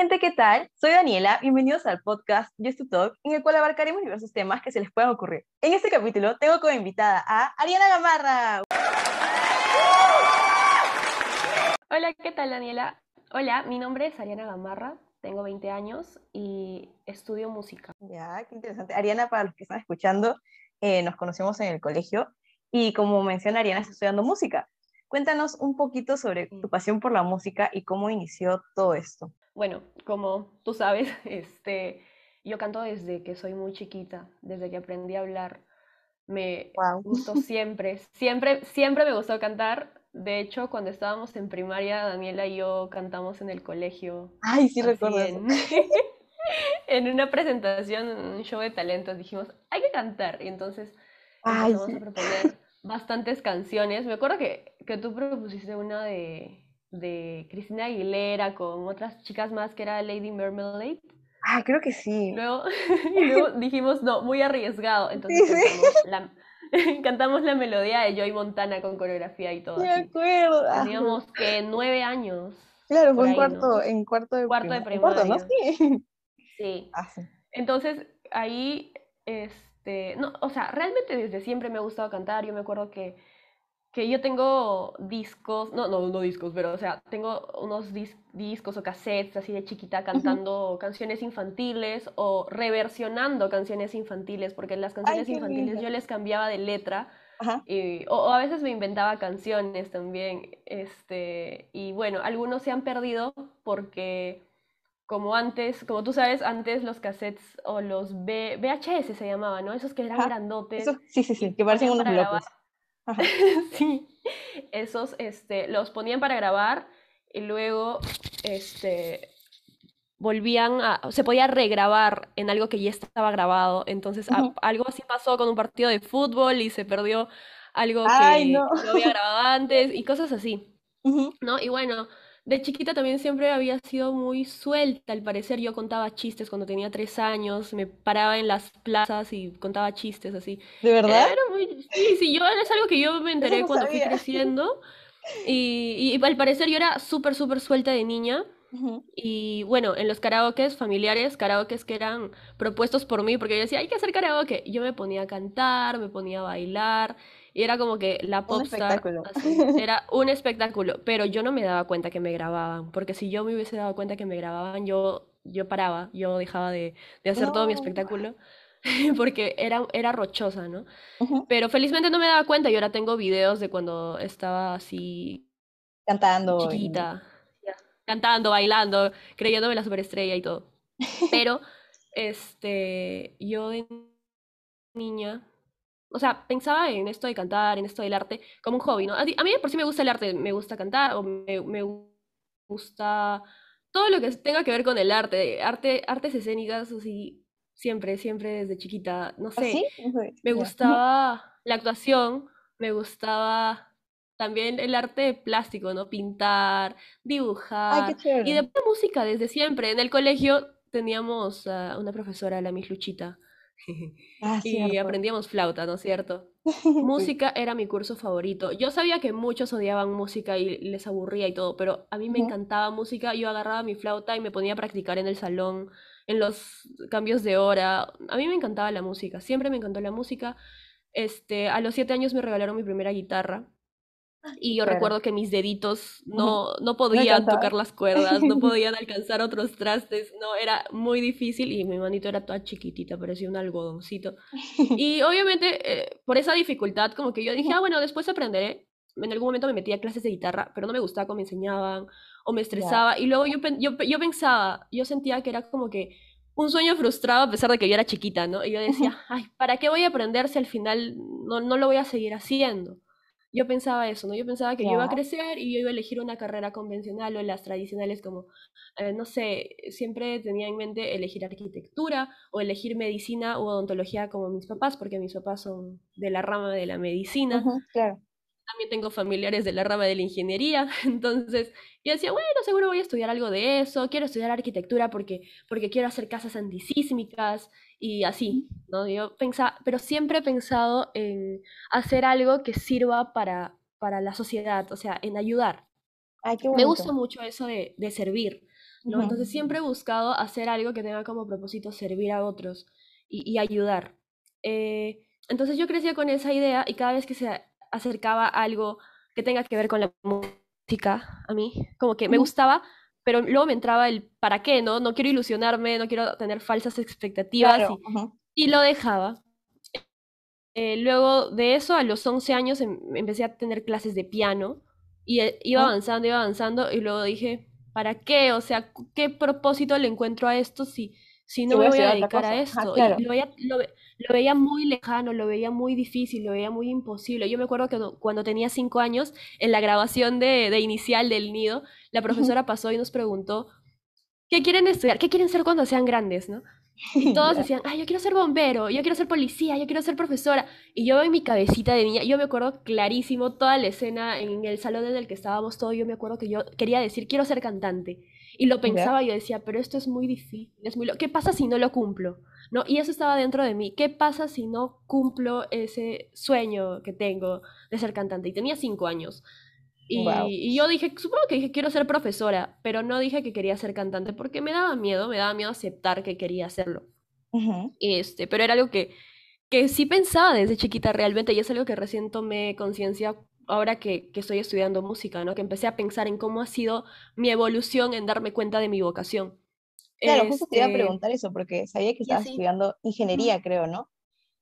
gente, ¿qué tal? Soy Daniela, bienvenidos al podcast Just to Talk, en el cual abarcaremos diversos temas que se les puedan ocurrir. En este capítulo tengo como invitada a Ariana Gamarra. Hola, ¿qué tal Daniela? Hola, mi nombre es Ariana Gamarra, tengo 20 años y estudio música. Ya, qué interesante. Ariana, para los que están escuchando, eh, nos conocemos en el colegio y como menciona Ariana, está estudiando música. Cuéntanos un poquito sobre tu pasión por la música y cómo inició todo esto. Bueno, como tú sabes, este, yo canto desde que soy muy chiquita, desde que aprendí a hablar. Me gustó siempre, siempre, siempre me gustó cantar. De hecho, cuando estábamos en primaria, Daniela y yo cantamos en el colegio. Ay, sí recuerdo. En, en, una presentación, en un show de talentos, dijimos, hay que cantar. Y entonces empezamos a proponer bastantes canciones. Me acuerdo que, que tú propusiste una de, de Cristina Aguilera con otras chicas más que era Lady Marmalade. Ah, creo que sí. Luego, luego dijimos, no, muy arriesgado. Entonces cantamos, La, melodía de Joy Montana con coreografía y todo. Me acuerdo. Ah, Teníamos que nueve años. Claro, fue en cuarto, en cuarto de cuarto de primaria. ¿no? Sí. Sí. Ah, sí. Entonces, ahí, este, no, o sea, realmente desde siempre me ha gustado cantar. Yo me acuerdo que que yo tengo discos, no, no, no discos, pero o sea, tengo unos discos o cassettes así de chiquita cantando canciones infantiles o reversionando canciones infantiles, porque las canciones infantiles yo les cambiaba de letra y, o, a veces me inventaba canciones también. Este, y bueno, algunos se han perdido porque como antes, como tú sabes, antes los cassettes o los VHS se llamaban, ¿no? Esos que eran grandotes. sí, sí, sí, que parecen unos blocos. sí, esos este, los ponían para grabar y luego este, volvían a, se podía regrabar en algo que ya estaba grabado. Entonces, algo así pasó con un partido de fútbol y se perdió algo que no. había grabado antes y cosas así. ¿No? Y bueno, de chiquita también siempre había sido muy suelta, al parecer yo contaba chistes cuando tenía tres años, me paraba en las plazas y contaba chistes así. ¿De verdad? Sí, sí, yo es algo que yo me enteré cuando fui creciendo y, y, al parecer yo era súper, súper suelta de niña. Y bueno, en los karaokes familiares, karaokes que eran propuestos por mí, porque yo decía, hay que hacer karaoke. Yo me ponía a cantar, me ponía a bailar, y era como que la popstar era un espectáculo, pero yo no me daba cuenta que me grababan, porque si yo me hubiese dado cuenta que me grababan, yo, yo paraba, yo dejaba de, de hacer todo mi espectáculo, porque era, era rochosa, ¿no? Pero felizmente no me daba cuenta y ahora tengo videos de cuando estaba así... Cantando. Chiquita. Cantando, bailando, creyéndome la superestrella y todo. Pero, este, yo de niña o sea, pensaba en esto de cantar, en esto del arte, como un hobby, ¿no? A, mí por sí me gusta el arte, me gusta cantar o me, me gusta todo lo que tenga que ver con el arte, arte artes escénicas, así, siempre, siempre desde chiquita, no ¿Ah, sé, me gustaba la actuación, me gustaba también el arte plástico, ¿no? Pintar, dibujar, y de música desde siempre. En el colegio teníamos una profesora, la Miss Luchita, Ah, y aprendíamos flauta, ¿no es cierto? música era mi curso favorito. Yo sabía que muchos odiaban música y les aburría y todo, pero a mí me encantaba música. Yo agarraba mi flauta y me ponía a practicar en el salón, en los cambios de hora. A mí me encantaba la música, siempre me encantó la música. Este, a los siete años me regalaron mi primera guitarra y yo recuerdo que mis deditos no, no podían tocar las cuerdas, no podían alcanzar otros trastes, no, era muy difícil y mi manito era toda chiquitita, parecía un algodoncito. Y obviamente eh, por esa dificultad como que yo dije, ah, bueno, después aprenderé. En algún momento me metí a clases de guitarra, pero no me gustaba cómo me enseñaban o me estresaba. Y luego yo, yo, yo pensaba, yo sentía que era como que un sueño frustrado a pesar de que yo era chiquita, ¿no? Y yo decía, ay, ¿para qué voy a aprender si al final no, no lo voy a seguir haciendo? Yo pensaba eso, ¿no? Yo pensaba que yo iba a crecer y yo iba a elegir una carrera convencional o las tradicionales como, eh, no sé, siempre tenía en mente elegir arquitectura o elegir medicina o odontología como mis papás, porque mis papás son de la rama de la medicina. claro también tengo familiares de la rama de la ingeniería, entonces yo decía, bueno, seguro voy a estudiar algo de eso, quiero estudiar arquitectura porque, porque quiero hacer casas antisísmicas y así, ¿no? Yo pensaba, pero siempre he pensado en hacer algo que sirva para, para la sociedad, o sea, en ayudar. Ay, qué Me gusta mucho eso de, de servir, ¿no? Entonces siempre he buscado hacer algo que tenga como propósito servir a otros y, ayudar. Eh, entonces yo crecía con esa idea y cada vez que se acercaba algo que tenga que ver con la música a mí, como que me gustaba, pero luego me entraba el ¿para qué? No, no quiero ilusionarme, no quiero tener falsas expectativas y, lo dejaba. Eh, luego de eso, a los 11 años em, empecé a tener clases de piano y eh, iba avanzando, iba avanzando y luego dije, ¿para qué? O sea, ¿qué propósito le encuentro a esto si, si no me voy a dedicar a esto? y lo veía, lo, veía, muy lejano, lo veía muy difícil, lo veía muy imposible. Yo me acuerdo que cuando tenía cinco años, en la grabación de, de inicial del nido, la profesora pasó y nos preguntó, ¿qué quieren estudiar? ¿Qué quieren ser cuando sean grandes? ¿no? Y todos decían, ay, yo quiero ser bombero, yo quiero ser policía, yo quiero ser profesora. Y yo en mi cabecita de niña, yo me acuerdo clarísimo toda la escena en el salón en el que estábamos todos, yo me acuerdo que yo quería decir, quiero ser cantante. Y lo pensaba, y yo decía, pero esto es muy difícil, es muy... ¿Qué pasa si no lo cumplo? ¿No? Y eso estaba dentro de mí. ¿Qué pasa si no cumplo ese sueño que tengo de ser cantante? Y tenía cinco años. Y, yo dije, supongo que dije, quiero ser profesora, pero no dije que quería ser cantante porque me daba miedo, me daba miedo aceptar que quería hacerlo. este, pero era algo que, que sí pensaba desde chiquita realmente y es algo que recién tomé conciencia ahora que, que, estoy estudiando música, ¿no? Que empecé a pensar en cómo ha sido mi evolución en darme cuenta de mi vocación. Claro, justo te iba a este preguntar eso, porque sabía que estabas estudiando ingeniería, creo, ¿no?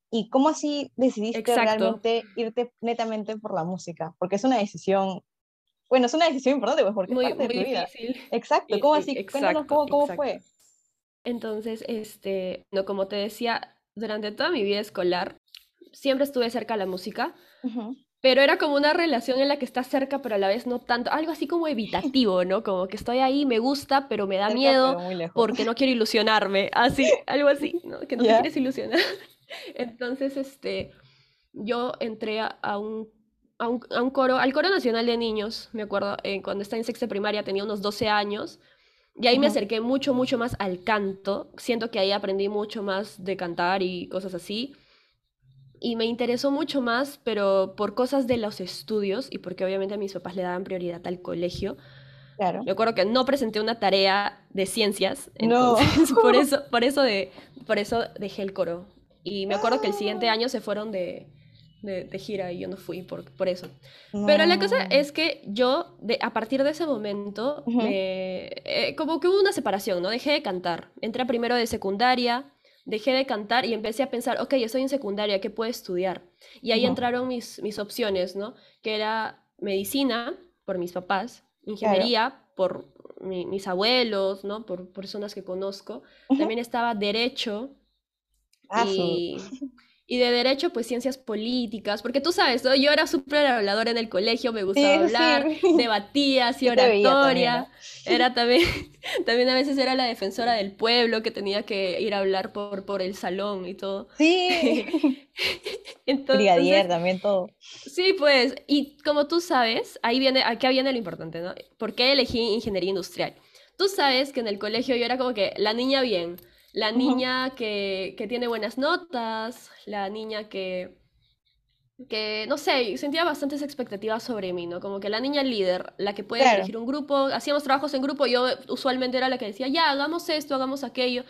¿Y cómo así decidiste realmente irte netamente por la música? Porque es una decisión bueno, es una decisión importante, pues, porque es parte de tu vida. Exacto, ¿cómo así? Cuéntanos cómo, cómo fue. Entonces, este, no, como te decía, durante toda mi vida escolar, siempre estuve cerca de la música, pero era como una relación en la que estás cerca, pero a la vez no tanto, algo así como evitativo, ¿no? Como que estoy ahí, me gusta, pero me da miedo porque no quiero ilusionarme, así, algo así, ¿no? Que no te quieres ilusionar. Entonces, este, yo entré a un a un, coro, al coro nacional de niños, me acuerdo, eh, cuando estaba en sexta primaria tenía unos 12 años, y ahí me acerqué mucho, mucho más al canto, siento que ahí aprendí mucho más de cantar y cosas así, y me interesó mucho más, pero por cosas de los estudios, y porque obviamente a mis papás le daban prioridad al colegio, Claro. Me acuerdo que no presenté una tarea de ciencias, entonces no. por eso, por eso de, por eso dejé el coro. Y me acuerdo que el siguiente ah. año se fueron de, de, gira y yo no fui por, por eso. Pero la cosa es que yo, de, a partir de ese momento, eh, como que hubo una separación, ¿no? Dejé de cantar. Entré primero de secundaria, dejé de cantar y empecé a pensar, ok, estoy en secundaria, ¿qué puedo estudiar? Y ahí entraron mis, mis opciones, ¿no? Que era medicina, por mis papás, ingeniería, por mis abuelos, ¿no? Por personas que conozco. También estaba derecho. Ah, y, y de derecho, pues ciencias políticas, porque tú sabes, yo era súper habladora en el colegio, me gustaba hablar, debatía, hacía oratoria, era también, también a veces era la defensora del pueblo que tenía que ir a hablar por, por el salón y todo. Sí. Entonces, Brigadier también todo. Sí, pues, y como tú sabes, ahí viene, aquí viene lo importante, ¿no? ¿Por qué elegí ingeniería industrial? Tú sabes que en el colegio yo era como que la niña bien, la niña que, tiene buenas notas, la niña que, que, no sé, sentía bastantes expectativas sobre mí, ¿no? Como que la niña líder, la que puede elegir un grupo, hacíamos trabajos en grupo, yo usualmente era la que decía, ya, hagamos esto, hagamos aquello,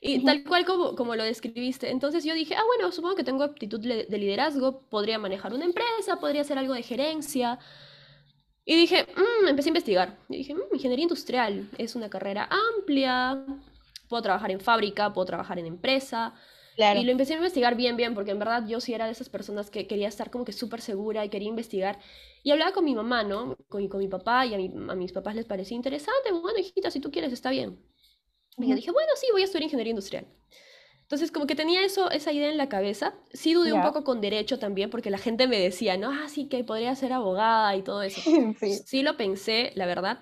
y tal cual como, como lo describiste. Entonces yo dije, ah, bueno, supongo que tengo aptitud de liderazgo, podría manejar una empresa, podría hacer algo de gerencia. Y dije, mmm, empecé a investigar. Y dije, mmm, ingeniería industrial es una carrera amplia, puedo trabajar en fábrica, puedo trabajar en empresa. Y lo empecé a investigar bien, bien, porque en verdad yo sí era de esas personas que quería estar como que súper segura y quería investigar. Y hablaba con mi mamá, ¿no? Con, con mi papá y a, a, mis papás les parecía interesante. Bueno, hijita, si tú quieres, está bien. Y yo dije, bueno, sí, voy a estudiar ingeniería industrial. Entonces, como que tenía eso, esa idea en la cabeza. Sí dudé un poco con derecho también, porque la gente me decía, no, ah, sí, que podría ser abogada y todo eso. sí. sí lo pensé, la verdad.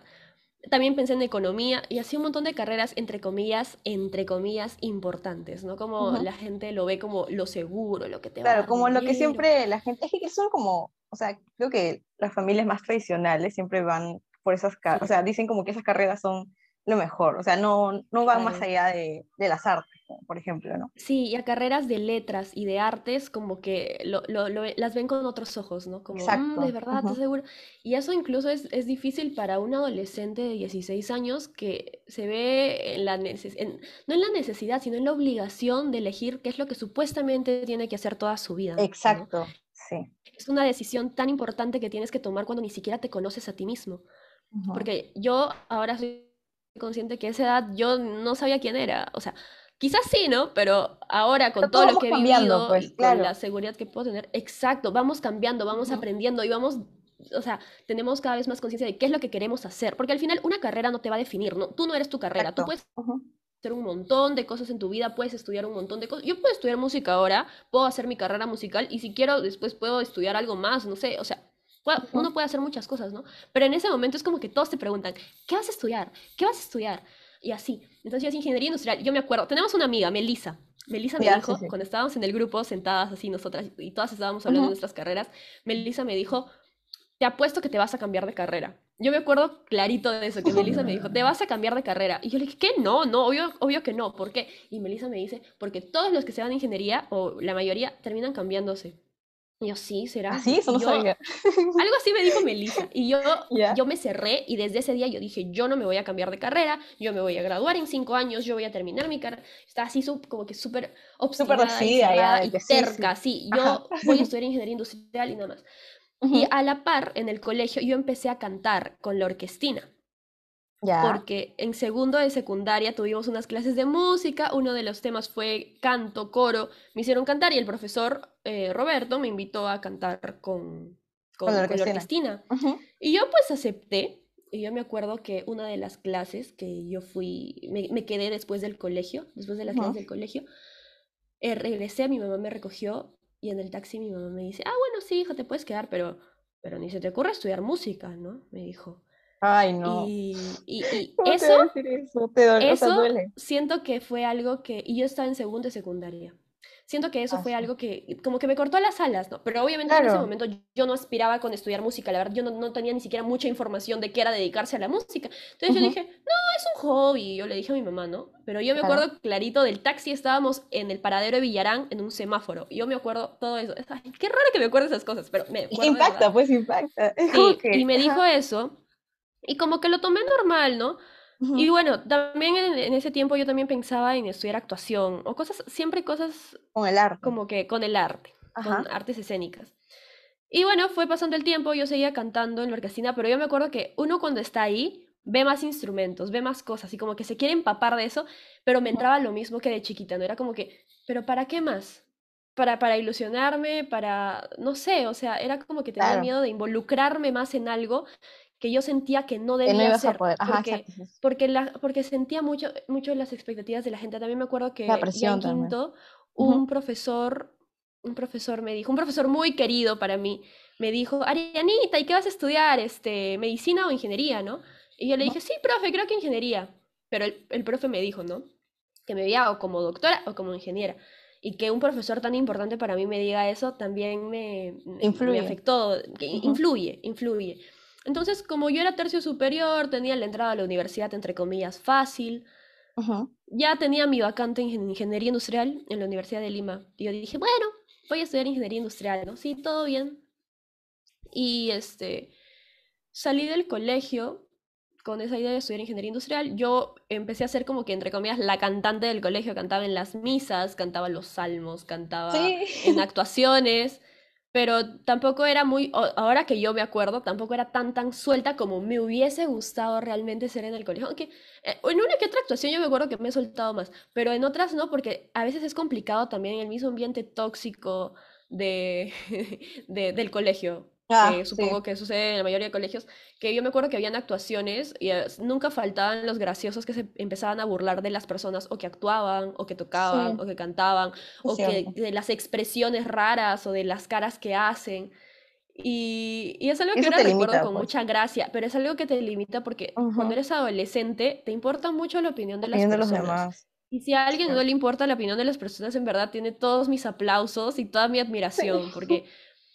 También pensé en economía y así un montón de carreras, entre comillas, entre comillas, importantes, ¿no? Como la gente lo ve como lo seguro, lo que te va a Claro, como lo que siempre la gente, es que son como, o sea, creo que las familias más tradicionales siempre van por esas carreras, o sea, dicen como que esas carreras son lo mejor, o sea, no, no van más allá de, de, las artes, por ejemplo, ¿no? Sí, y a carreras de letras y de artes como que lo, lo, las ven con otros ojos, ¿no? Como, mm, Exacto. de verdad, ¿estás seguro? Y eso incluso es, es, difícil para un adolescente de 16 años que se ve en la en, no en la necesidad, sino en la obligación de elegir qué es lo que supuestamente tiene que hacer toda su vida. Exacto, sí. Es una decisión tan importante que tienes que tomar cuando ni siquiera te conoces a ti mismo. Porque yo ahora soy consciente que a esa edad yo no sabía quién era. O sea, quizás sí, ¿no? Pero ahora con todo lo que he vivido pues, con la seguridad que puedo tener, exacto, vamos cambiando, vamos aprendiendo y vamos o sea, tenemos cada vez más conciencia de qué es lo que queremos hacer, porque al final una carrera no te va a definir, ¿no? Tú no eres tu carrera, tú puedes hacer un montón de cosas en tu vida, puedes estudiar un montón de cosas. Yo puedo estudiar música ahora, puedo hacer mi carrera musical y si quiero después puedo estudiar algo más, no sé, o sea, uno puede hacer muchas cosas, ¿no? Pero en ese momento es como que todos te preguntan, ¿qué vas a estudiar? ¿Qué vas a estudiar? Y así. Entonces yo es ingeniería industrial. Yo me acuerdo, tenemos una amiga, Melissa. Melissa me dijo, cuando estábamos en el grupo sentadas así nosotras y todas estábamos hablando de nuestras carreras, Melissa me dijo, te apuesto que te vas a cambiar de carrera. Yo me acuerdo clarito de eso, que Melissa me dijo, te vas a cambiar de carrera. Y yo le dije, ¿qué? No, no, obvio, obvio que no. ¿Por qué? Y Melissa me dice, porque todos los que se van a ingeniería, o la mayoría, terminan cambiándose. Y yo, sí, ¿será? ¿Ah, eso no sabía. Algo así me dijo Melissa. Y yo, yo me cerré y desde ese día yo dije, yo no me voy a cambiar de carrera, yo me voy a graduar en cinco años, yo voy a terminar mi carrera. Está así como que súper obstinada y, ya, y terca, sí. Yo voy a estudiar ingeniería industrial y nada más. Y a la par, en el colegio, yo empecé a cantar con la orquestina. Porque en segundo de secundaria tuvimos unas clases de música, uno de los temas fue canto, coro, me hicieron cantar y el profesor eh, Roberto me invitó a cantar con, con, la orquestina. Y yo pues acepté, y yo me acuerdo que una de las clases que yo fui, me, quedé después del colegio, después de las clases del colegio, eh, regresé, mi mamá me recogió y en el taxi mi mamá me dice, ah, bueno, sí, hijo, te puedes quedar, pero, pero ni se te ocurre estudiar música, ¿no? Me dijo. Ay, no. Y, eso, eso, siento que fue algo que, y yo estaba en segundo y secundaria. Siento que eso fue algo que como que me cortó las alas, ¿no? Pero obviamente en ese momento yo no aspiraba con estudiar música, la verdad yo no, no, tenía ni siquiera mucha información de qué era dedicarse a la música. Entonces yo dije, no, es un hobby, yo le dije a mi mamá, ¿no? Pero yo me acuerdo clarito del taxi, estábamos en el paradero de Villarán en un semáforo. Y yo me acuerdo todo eso. qué raro que me acuerde esas cosas, pero me Impacta, pues impacta. Sí, y me dijo eso y como que lo tomé normal, ¿no? Y bueno, también en, ese tiempo yo también pensaba en estudiar actuación o cosas, siempre cosas... Con el arte. Como que con el arte, con artes escénicas. Y bueno, fue pasando el tiempo, yo seguía cantando en la orquestina, pero yo me acuerdo que uno cuando está ahí ve más instrumentos, ve más cosas y como que se quiere empapar de eso, pero me entraba lo mismo que de chiquita, ¿no? Era como que, pero ¿para qué más? Para, para ilusionarme, para, no sé, o sea, era como que tenía miedo de involucrarme más en algo que yo sentía que no debía ser, porque, porque, la, porque sentía mucho, mucho las expectativas de la gente. También me acuerdo que en quinto, un profesor, un profesor me dijo, un profesor muy querido para mí, me dijo, Arianita, ¿y qué vas a estudiar? Este, ¿Medicina o ingeniería, no? Y yo le dije, sí, profe, creo que ingeniería. Pero el, el profe me dijo, ¿no? Que me veía o como doctora o como ingeniera y que un profesor tan importante para mí me diga eso también me, me afectó, influye, influye. Entonces, como yo era tercio superior, tenía la entrada a la universidad, entre comillas, fácil. Ya tenía mi vacante en ingeniería industrial en la Universidad de Lima. Y yo dije, bueno, voy a estudiar ingeniería industrial, ¿no? Sí, todo bien. Y este, salí del colegio con esa idea de estudiar ingeniería industrial. Yo empecé a ser como que, entre comillas, la cantante del colegio. Cantaba en las misas, cantaba los salmos, cantaba en actuaciones pero tampoco era muy, ahora que yo me acuerdo, tampoco era tan tan suelta como me hubiese gustado realmente ser en el colegio. Aunque eh, en una que otra actuación yo me acuerdo que me he soltado más, pero en otras no, porque a veces es complicado también en el mismo ambiente tóxico de, de del colegio. Ah, supongo que sucede en la mayoría de colegios, que yo me acuerdo que habían actuaciones y eh, nunca faltaban los graciosos que se empezaban a burlar de las personas o que actuaban, o que tocaban, o que cantaban, o que de las expresiones raras o de las caras que hacen. Y, y es algo que ahora recuerdo con pues. mucha gracia, pero es algo que te limita porque cuando eres adolescente te importa mucho la opinión de las personas. De los demás. Y si a alguien no le importa la opinión de las personas, en verdad tiene todos mis aplausos y toda mi admiración, porque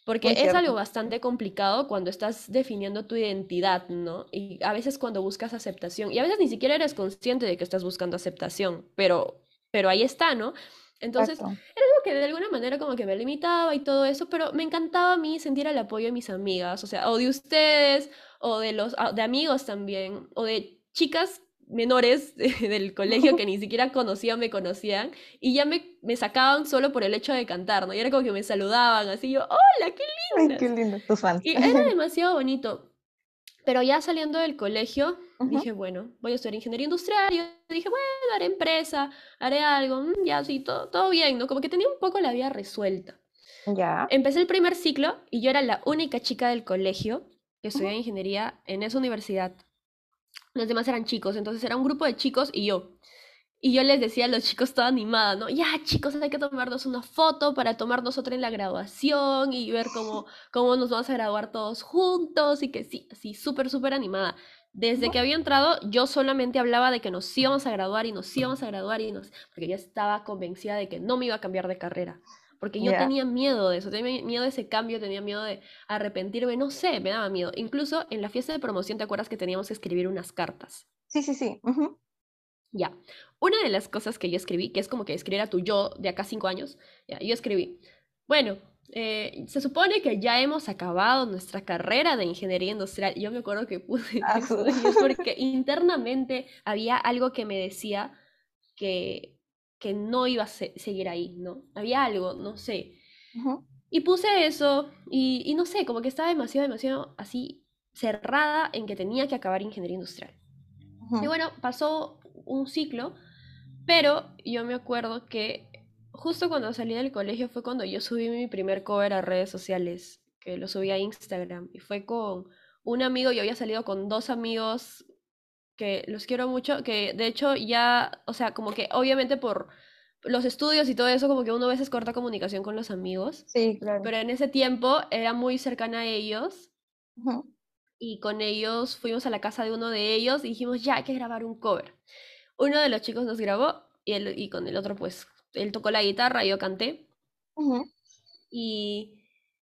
Porque Muy es algo bastante complicado cuando estás definiendo tu identidad, ¿no? Y a veces cuando buscas aceptación, y a veces ni siquiera eres consciente de que estás buscando aceptación, pero, pero ahí está, ¿no? Entonces, Exacto. era algo que de alguna manera como que me limitaba y todo eso, pero me encantaba a mí sentir el apoyo de mis amigas, o sea, o de ustedes, o de los, de amigos también, o de chicas menores del colegio que ni siquiera conocían, me conocían, y ya me, me sacaban solo por el hecho de cantar, ¿no? Y era como que me saludaban, así yo, hola, qué Ay, lindas. qué lindo. Tus fans. Y era demasiado bonito. Pero ya saliendo del colegio, Ujú. dije, bueno, voy a estudiar ingeniería industrial. Y yo dije, bueno, haré empresa, haré algo, mm, ya, sí, todo, todo bien, ¿no? Como que tenía un poco la vida resuelta. Ya. Empecé el primer ciclo y yo era la única chica del colegio que estudiaba Ujú. ingeniería en esa universidad. Los demás eran chicos, entonces era un grupo de chicos y yo. Y yo les decía a los chicos toda animada, ¿no? Ya, chicos, hay que tomarnos una foto para tomarnos otra en la graduación y ver cómo, cómo nos vamos a graduar todos juntos y que sí, así, súper, súper animada. Desde que había entrado, yo solamente hablaba de que nos íbamos a graduar y nos íbamos a graduar y nos... Porque yo estaba convencida de que no me iba a cambiar de carrera. Porque yo Ya. tenía miedo de eso, tenía miedo de ese cambio, tenía miedo de arrepentirme, no sé, me daba miedo. Incluso en la fiesta de promoción, ¿te acuerdas que teníamos que escribir unas cartas? Sí, sí, sí. Ujú. Ya. Una de las cosas que yo escribí, que es como que escribir a tu yo de acá cinco años, ya, yo escribí, bueno, eh, se supone que ya hemos acabado nuestra carrera de ingeniería industrial. Yo me acuerdo que puse Ah, eso, porque internamente había algo que me decía que, que no iba a se- seguir ahí, ¿no? Había algo, no sé. Y puse eso y, y no sé, como que estaba demasiado, demasiado así cerrada en que tenía que acabar ingeniería industrial. Y bueno, pasó un ciclo, pero yo me acuerdo que justo cuando salí del colegio fue cuando yo subí mi primer cover a redes sociales, que lo subí a Instagram, y fue con un amigo, yo había salido con dos amigos que los quiero mucho, que de hecho ya, o sea, como que obviamente por los estudios y todo eso, como que uno a veces corta comunicación con los amigos, Sí, claro. pero en ese tiempo era muy cercana a ellos Ujú. y con ellos fuimos a la casa de uno de ellos y dijimos, ya hay que grabar un cover. Uno de los chicos nos grabó y, el, y con el otro, pues, él tocó la guitarra, yo canté Ujú. y,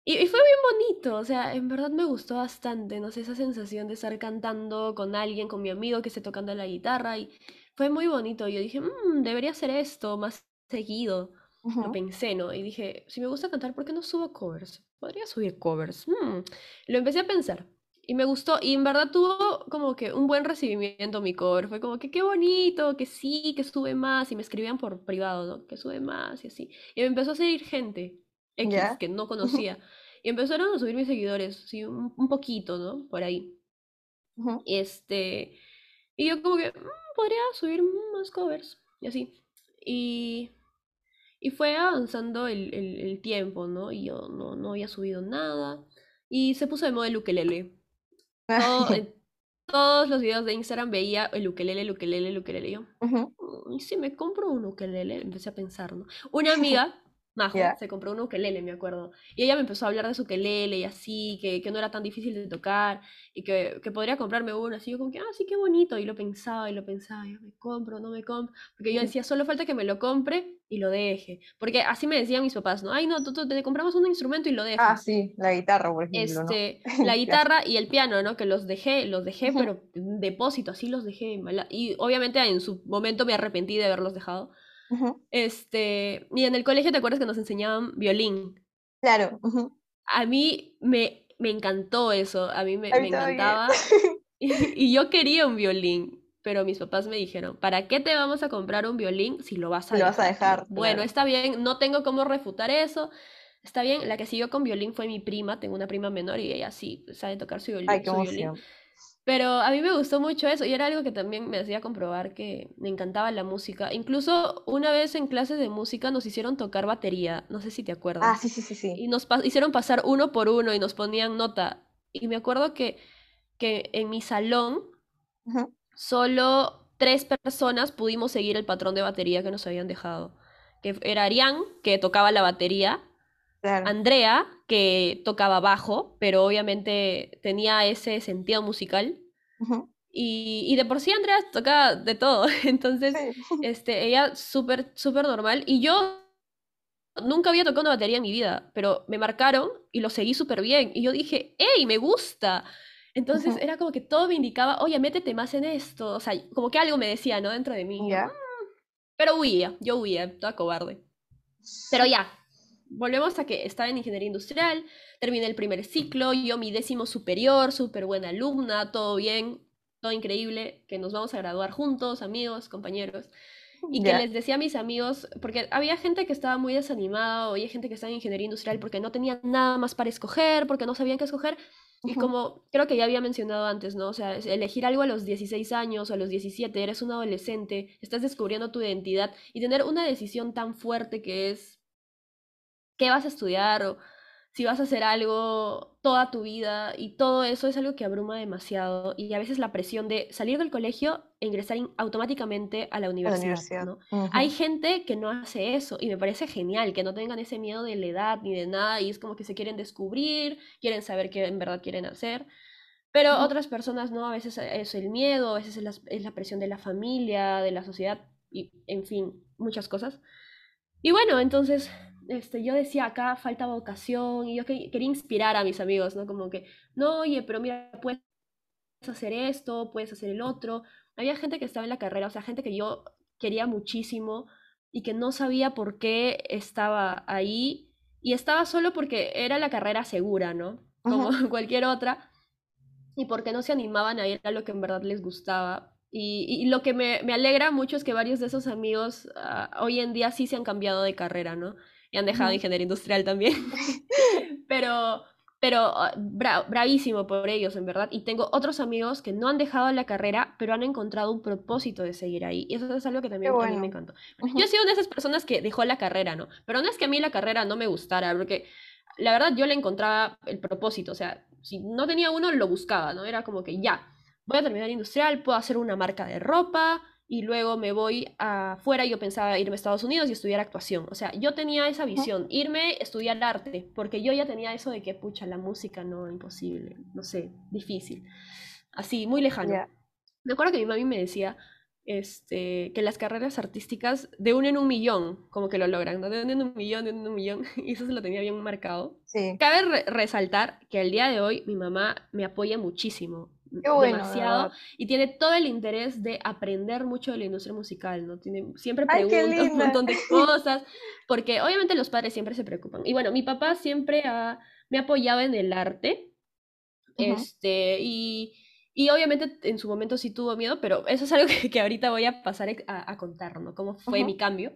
y, y fue bien bonito, o sea, en verdad me gustó bastante, no sé, esa sensación de estar cantando con alguien, con mi amigo que esté tocando la guitarra y fue muy bonito. Yo dije, "Mm, debería hacer esto más seguido. Lo Ujú. pensé, ¿no? Y dije, si me gusta cantar, ¿por qué no subo covers? Podría subir covers. Mm. Lo empecé a pensar y me gustó y en verdad tuvo como que un buen recibimiento mi cover. Fue como que qué bonito, que sí, que sube más y me escribían por privado, ¿no? Que sube más y así. Y me empezó a seguir gente X Ya. que no conocía y empezaron a subir mis seguidores, sí, un, un poquito, ¿no? Por ahí. Ujú. Este, y yo como que "Mm, podría subir más covers y así. Y, y fue avanzando el, el- el tiempo, ¿no? Y yo no, no había subido nada. Y se puso de moda el ukelele. Todo, en todos los videos de Instagram veía el ukelele, el ukelele, el ukelele. Y yo, Ujú. "Mm, ¿y si me compro un ukelele? Empecé a pensar, ¿no? Una amiga, Majo, Ya. se compró un ukelele, me acuerdo. Y ella me empezó a hablar de su ukelele y así, que, que no era tan difícil de tocar y que, que podría comprarme uno. Así yo como que, ah, sí, qué bonito. Y lo pensaba y lo pensaba, yo me compro, no me compro. Porque yo decía, solo falta que me lo compre y lo deje. Porque así me decían mis papás, ¿no? Ay, no, tú, tú te compramos un instrumento y lo Ah, dejas. sí, la guitarra, por ejemplo, ¿no? Este, la Clásico. guitarra y el piano, ¿no? Que los dejé, los dejé, pero en depósito, así los dejé. Y obviamente en su momento me arrepentí de haberlos dejado. Este, y en el colegio, ¿te acuerdas que nos enseñaban violín? Claro. A mí me, me encantó eso, a mí me, A me mí encantaba. Y, y yo quería un violín, pero mis papás me dijeron, ¿para qué te vamos a comprar un violín si lo vas a lo vas a dejar? Dejar, Bueno, claro. está bien, no tengo cómo refutar eso. Está bien, la que siguió con violín fue mi prima, tengo una prima menor y ella sí sabe tocar su violín, Ay, qué su violín. Pero a mí me gustó mucho eso y era algo que también me hacía comprobar que me encantaba la música. Incluso una vez en clases de música nos hicieron tocar batería, no sé si te Ah, acuerdas. sí, sí, sí, sí. Y nos pa- hicieron pasar uno por uno y nos ponían nota. Y me acuerdo que, que en mi salón solo tres personas pudimos seguir el patrón de batería que nos habían dejado. Que era Arián, que tocaba la batería, Claro. Andrea, que tocaba bajo, pero obviamente tenía ese sentido musical. Y, y de por sí Andrea tocaba de todo. Entonces, Sí. este, ella súper, súper normal. Y yo nunca había tocado una batería en mi vida, pero me marcaron y lo seguí súper bien. Y yo dije, ¡hey, me gusta! Entonces era como que todo me indicaba, oye, métete más en esto. O sea, como que algo me decía, ¿no? Dentro de mí. Pero huía, yo huía, toda cobarde. Pero ya, volvemos a que estaba en ingeniería industrial, terminé el primer ciclo, yo mi décimo superior, súper buena alumna, todo bien, todo increíble, que nos vamos a graduar juntos, amigos, compañeros. Y que Ya. les decía a mis amigos, porque había gente que estaba muy desanimada, o había gente que estaba en ingeniería industrial porque no tenían nada más para escoger, porque no sabían qué escoger. Y Ujú. como creo que ya había mencionado antes, ¿no? O sea, elegir algo a los 16 años o a los 17, eres un adolescente, estás descubriendo tu identidad y tener una decisión tan fuerte que es qué vas a estudiar o si vas a hacer algo toda tu vida y todo eso es algo que abruma demasiado y a veces la presión de salir del colegio e ingresar in- automáticamente a la universidad. Hay gente que no hace eso y me parece genial que no tengan ese miedo de la edad ni de nada y es como que se quieren descubrir, quieren saber qué en verdad quieren hacer. Pero otras personas no, a veces es el miedo, a veces es la, es la presión de la familia, de la sociedad y en fin, muchas cosas. Y bueno, entonces este, yo decía acá falta vocación y yo que- quería inspirar a mis amigos, ¿no? Como que, no, oye, pero mira, puedes hacer esto, puedes hacer el otro. Había gente que estaba en la carrera, o sea, gente que yo quería muchísimo y que no sabía por qué estaba ahí y estaba solo porque era la carrera segura, ¿no? Como cualquier otra y porque no se animaban a ir a lo que en verdad les gustaba. Y, y lo que me, me alegra mucho es que varios de esos amigos ah, hoy en día sí se han cambiado de carrera, ¿no? Y han dejado ingeniería industrial también. pero pero ah, bra- bravísimo por ellos, en verdad. Y tengo otros amigos que no han dejado la carrera, pero han encontrado un propósito de seguir ahí. Y eso es algo que también a mí me bueno. encantó. Yo he sido una de esas personas que dejó la carrera, ¿no? Pero no es que a mí la carrera no me gustara, porque la verdad yo le encontraba el propósito, o sea, si no tenía uno, lo buscaba, ¿no? Era como que ya, voy a terminar industrial, puedo hacer una marca de ropa y luego me voy afuera. Yo pensaba irme a Estados Unidos y estudiar actuación. O sea, yo tenía esa visión, irme, estudiar arte, porque yo ya tenía eso de que, pucha, la música no, imposible, no sé, difícil. Así, muy lejano. Ya. Me acuerdo que mi mami me decía este, que las carreras artísticas de uno en un millón, como que lo logran, ¿no? De uno en un millón, de uno en un millón, y eso se lo tenía bien marcado. Sí. Cabe re- resaltar que al día de hoy mi mamá me apoya muchísimo, Qué bueno, de demasiado, y tiene todo el interés de aprender mucho de la industria musical, ¿no? Tiene, siempre pregunta un montón de cosas, porque obviamente los padres siempre se preocupan. Y bueno, mi papá siempre ha- me ha apoyado en el arte, este, y, y obviamente en su momento sí tuvo miedo, pero eso es algo que, que ahorita voy a pasar a, a contar, ¿no? Cómo fue mi cambio.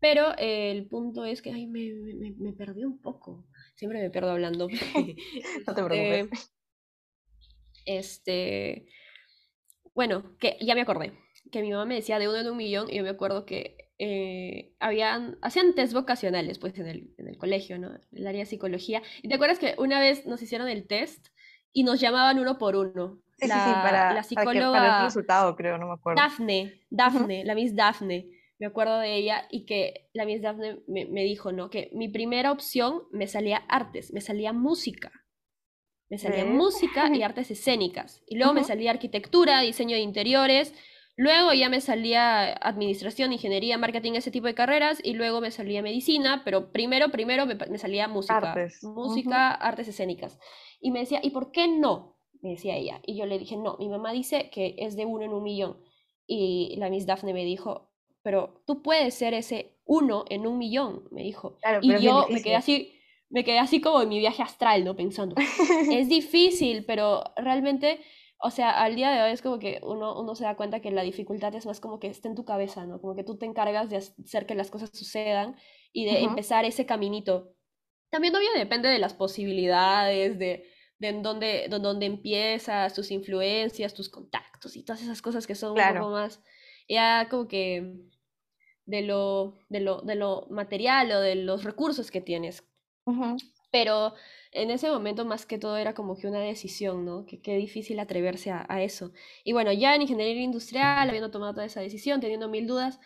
Pero eh, el punto es que, ay, me, me, me- me perdí un poco. Siempre me pierdo hablando. No te preocupes. Este, este, bueno, que ya me acordé, que mi mamá me decía de uno en un millón y yo me acuerdo que eh, habían, hacían test vocacionales pues en el, en el colegio, ¿no? En el área de psicología. ¿Y te acuerdas que una vez nos hicieron el test y nos llamaban uno por uno? Sí, sí, sí, La, para, la para que, para el psicóloga resultado, creo, no me acuerdo. Dafne, Dafne, la Miss Dafne, me acuerdo de ella y que la Miss Dafne me, me dijo, ¿no? Que mi primera opción me salía artes, me salía música. Me salía ¿Ves? música y artes escénicas. Y luego me Ujú. salía arquitectura, diseño de interiores. Luego ya me salía administración, ingeniería, marketing, ese tipo de carreras. Y luego me salía medicina, pero primero, primero me, me salía música. Artes. Música, artes escénicas. Y me decía, ¿y por qué no? Me decía ella. Y yo le dije, no, mi mamá dice que es de uno en un millón. Y la Miss Daphne me dijo, pero tú puedes ser ese uno en un millón, me dijo. Claro, Y yo me quedé así, me quedé así como en mi viaje astral, ¿no? Pensando, es difícil, pero realmente, o sea, al día de hoy es como que uno, uno se da cuenta que la dificultad es más como que está en tu cabeza, ¿no? Como que tú te encargas de hacer que las cosas sucedan y de Ujú. empezar ese caminito. También obvio depende de las posibilidades, de, de en dónde, de dónde empiezas, tus influencias, tus contactos y todas esas cosas que son un Claro. poco más, ya como que de lo, de lo, de lo material o de los recursos que tienes. Ujú. Pero en ese momento más que todo era como que una decisión, ¿no? Que qué difícil atreverse a, a eso. Y bueno, ya en ingeniería industrial, habiendo tomado toda esa decisión, teniendo mil dudas,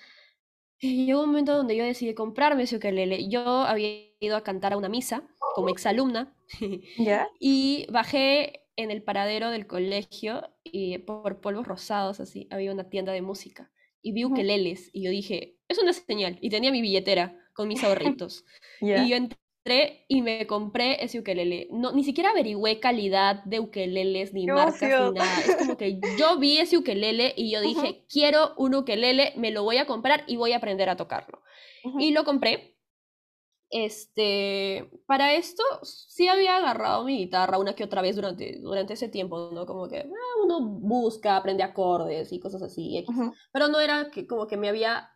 eh, llegó un momento donde yo decidí comprarme ese ukelele. Yo había ido a cantar a una misa como exalumna ¿Ya? y bajé en el paradero del colegio y por polvos rosados así había una tienda de música y vi ukeleles y yo dije, es una señal y tenía mi billetera con mis ahorritos. Y yo entré y me compré ese ukelele. No, ni siquiera averigüé calidad de ukeleles, ni marcas, ni nada. Es como que yo vi ese ukelele y yo dije, quiero un ukelele, me lo voy a comprar y voy a aprender a tocarlo. Y lo compré este, para esto sí había agarrado mi guitarra una que otra vez durante, durante ese tiempo, ¿no? Como que ah, uno busca, aprende acordes y cosas así, pero no era que como que me había,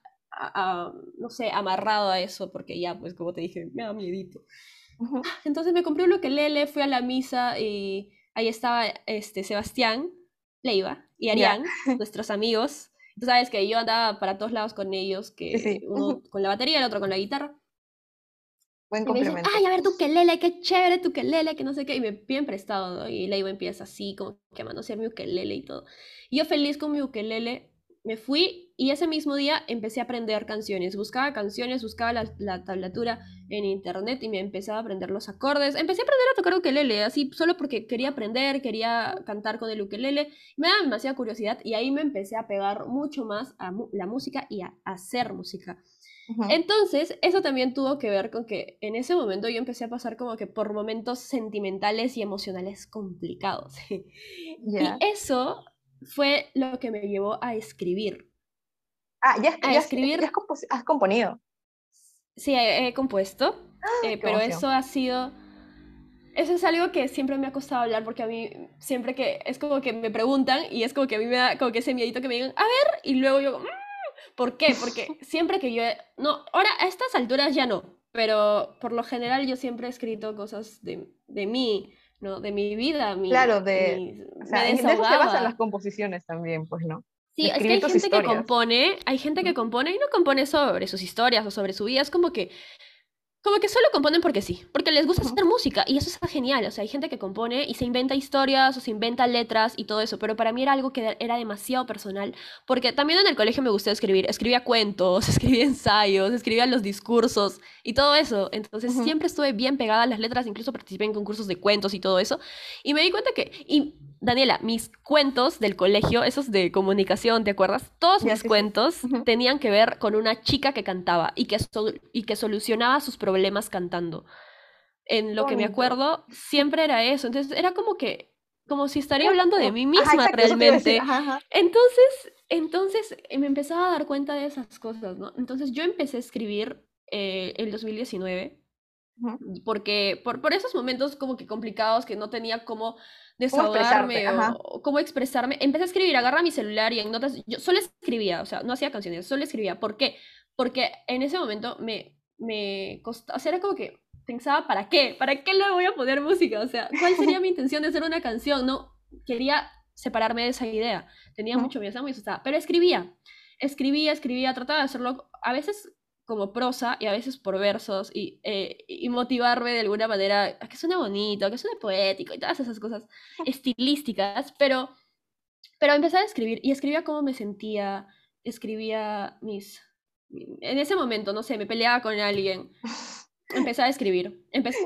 no sé, amarrado a eso, porque ya, pues como te dije, me da miedito. Entonces me compré un ukelele, fui a la misa y ahí estaba este, Sebastián Leiva y Arián, nuestros amigos. Tú sabes que yo andaba para todos lados con ellos, que uno con la batería, el otro con la guitarra. Buen complemento. Ay, a ver tu quelele, qué chévere tu quelele, que no sé qué. Y me piden prestado, ¿no? Y Leiva empieza así, como que a manosear mi ukelele y todo. Y yo feliz con mi ukelele, me fui y ese mismo día empecé a aprender canciones. Buscaba canciones, buscaba la, la, tablatura en internet y me empezaba a aprender los acordes. Empecé a aprender a tocar ukelele, así solo porque quería aprender, quería cantar con el ukelele. Me daba demasiada curiosidad y ahí me empecé a pegar mucho más a la música y a hacer música. Entonces, eso también tuvo que ver con que en ese momento yo empecé a pasar como que por momentos sentimentales y emocionales complicados. Y eso fue lo que me llevó a escribir. Ah, ya, a escribir. Ya has, componido. Sí, he, compuesto, ah, eh, pero eso ha sido... Eso es algo que siempre me ha costado hablar porque a mí siempre que es como que me preguntan y es como que a mí me da como que ese miedito que me digan, a ver, y luego yo, mm, ¿Por qué? Porque siempre que yo... No, ahora a estas alturas ya no, pero por lo general yo siempre he escrito cosas de, de mí, ¿no? De mi vida, mi... Claro, de... o sea, eso se basan las composiciones también, pues, ¿no? Sí, es que hay gente que compone, hay gente que compone y no compone sobre sus historias o sobre su vida, es como que como que solo componen porque sí, porque les gusta hacer música y eso está genial. O sea, hay gente que compone y se inventa historias o se inventa letras y todo eso, pero para mí era algo que era demasiado personal, porque también en el colegio me gustaba escribir. Escribía cuentos, escribía ensayos, escribía los discursos y todo eso. Entonces siempre estuve bien pegada a las letras, incluso participé en concursos de cuentos y todo eso. Y me di cuenta que. Y Daniela, mis cuentos del colegio, esos de comunicación, ¿te acuerdas? Todos mis cuentos tenían que ver con una chica que cantaba y que, y que solucionaba sus problemas cantando. En lo que me acuerdo, siempre era eso. Entonces, era como que, como si estaría hablando de mí misma realmente. Entonces, entonces eh, me empezaba a dar cuenta de esas cosas, ¿no? Entonces, yo empecé a escribir eh, el 2019 porque por, por esos momentos como que complicados que no tenía cómo desahogarme o cómo expresarme, empecé a escribir, agarra mi celular y en notas, yo solo escribía, o sea, no hacía canciones, solo escribía. ¿Por qué? Porque en ese momento me, me costaba, o sea, era como que pensaba, ¿para qué? ¿Para qué le voy a poner música? O sea, ¿cuál sería mi intención de hacer una canción? No, quería separarme de esa idea. Tenía mucho miedo, muy asustada, pero escribía. Escribía, escribía, trataba de hacerlo a veces como prosa y a veces por versos y, eh, y motivarme de alguna manera a que suene bonito, a que suene poético y todas esas cosas estilísticas, pero, pero empecé a escribir y escribía cómo me sentía, escribía mis... En ese momento, no sé, me peleaba con alguien, empecé a escribir, empecé...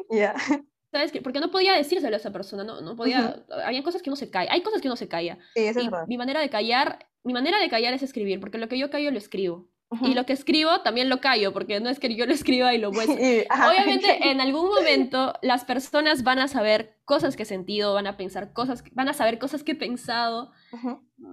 ¿Sabes qué? Porque no podía decírselo a esa persona, no, no podía, había cosas que uno se cae, hay cosas que uno se calla. y mi manera de callar, mi manera de callar es escribir, porque lo que yo callo lo escribo. Y lo que escribo también lo callo, porque no es que yo lo escriba y lo muestre. Obviamente, en algún momento las personas van a saber cosas que he sentido, van a pensar cosas, van a saber cosas que he pensado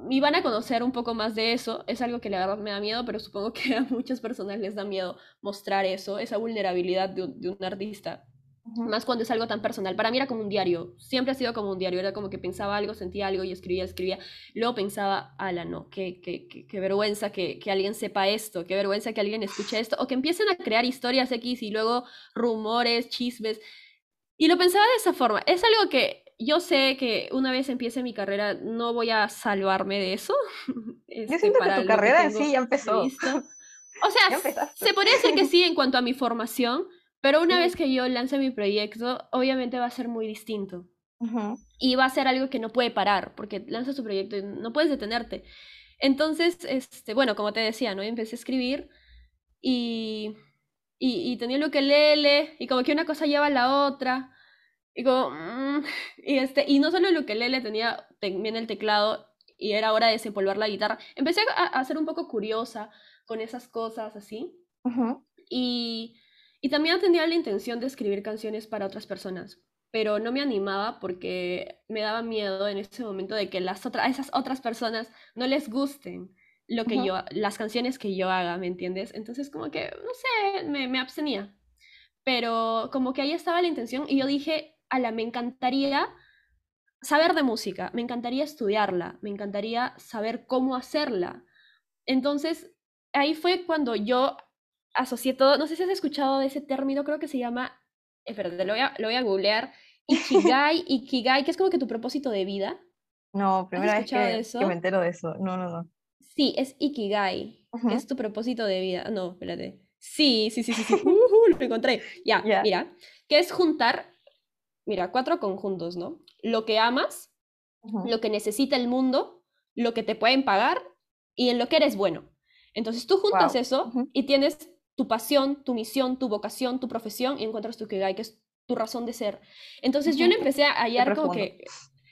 y van a conocer un poco más de eso. Es algo que la verdad me da miedo, pero supongo que a muchas personas les da miedo mostrar eso, esa vulnerabilidad de un artista. Más cuando es algo tan personal. Para mí era como un diario. Siempre ha sido como un diario. Era como que pensaba algo, sentía algo y escribía, escribía. Luego pensaba, ala, no, qué, qué, qué, vergüenza que, que, alguien sepa esto, qué vergüenza que alguien escuche esto. O que empiecen a crear historias X y luego rumores, chismes. Y lo pensaba de esa forma. Es algo que yo sé que una vez empiece mi carrera no voy a salvarme de eso. yo este, siento que tu carrera en sí ya empezó. O sea, se podría decir que sí en cuanto a mi formación pero una vez que yo lance mi proyecto, obviamente va a ser muy distinto. Y va a ser algo que no puede parar, porque lanzas tu proyecto y no puedes detenerte. Entonces, este, bueno, como te decía, ¿no? Empecé a escribir y, y, y tenía lo que lele y como que una cosa lleva a la otra. Y como, mm, y, este, y no solo lo que lele tenía también el teclado y era hora de desempolvar la guitarra. Empecé a, a, ser un poco curiosa con esas cosas así. Y, y también tenía la intención de escribir canciones para otras personas, pero no me animaba porque me daba miedo en ese momento de que las otras, a esas otras personas no les gusten lo que yo, las canciones que yo haga, ¿me entiendes? Entonces como que, no sé, me, me abstenía. Pero como que ahí estaba la intención y yo dije, ala, me encantaría saber de música, me encantaría estudiarla, me encantaría saber cómo hacerla. Entonces, ahí fue cuando yo asocié todo, no sé si has escuchado de ese término, creo que se llama, espérate, lo voy a, lo voy a googlear, Ikigai, Ikigai, que es como que tu propósito de vida. No, primera vez que, que, me entero de eso. No, no, no. Sí, es Ikigai, que es tu propósito de vida. No, espérate. Sí, sí, sí, sí, sí. Uh, lo encontré. Ya, mira, que es juntar, mira, cuatro conjuntos, ¿no? Lo que amas, lo que necesita el mundo, lo que te pueden pagar y en lo que eres bueno. Entonces tú juntas eso y tienes tu pasión, tu misión, tu vocación, tu profesión y encuentras tu Ikigai, que es tu razón de ser. Entonces yo le empecé a hallar como que...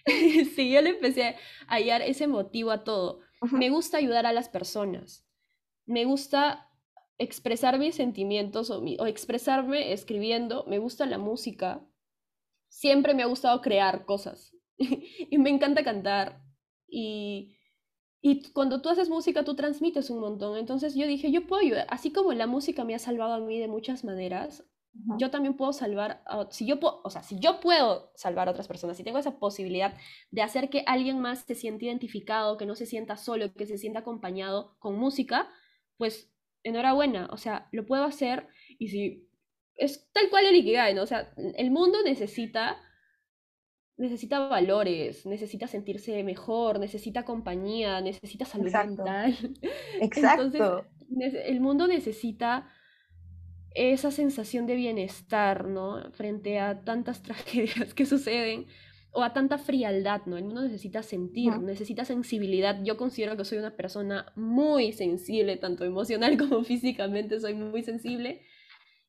sí, yo le empecé a hallar ese motivo a todo. Me gusta ayudar a las personas. Me gusta expresar mis sentimientos o, expresarme escribiendo. Me gusta la música. Siempre me ha gustado crear cosas. y me encanta cantar. Y, y cuando tú haces música, tú transmites un montón. Entonces yo dije, yo puedo ayudar. Así como la música me ha salvado a mí de muchas maneras, yo también puedo salvar, si yo puedo, o sea, si yo puedo salvar a otras personas, si tengo esa posibilidad de hacer que alguien más se sienta identificado, que no se sienta solo, que se sienta acompañado con música, pues enhorabuena, o sea, lo puedo hacer y si es tal cual el Ikigai, ¿no? O sea, el mundo necesita necesita valores, necesita sentirse mejor, necesita compañía, necesita salud mental. Exacto. Entonces, el mundo necesita esa sensación de bienestar, ¿no? Frente a tantas tragedias que suceden o a tanta frialdad, ¿no? El mundo necesita sentir, necesita sensibilidad. Yo considero que soy una persona muy sensible, tanto emocional como físicamente, soy muy sensible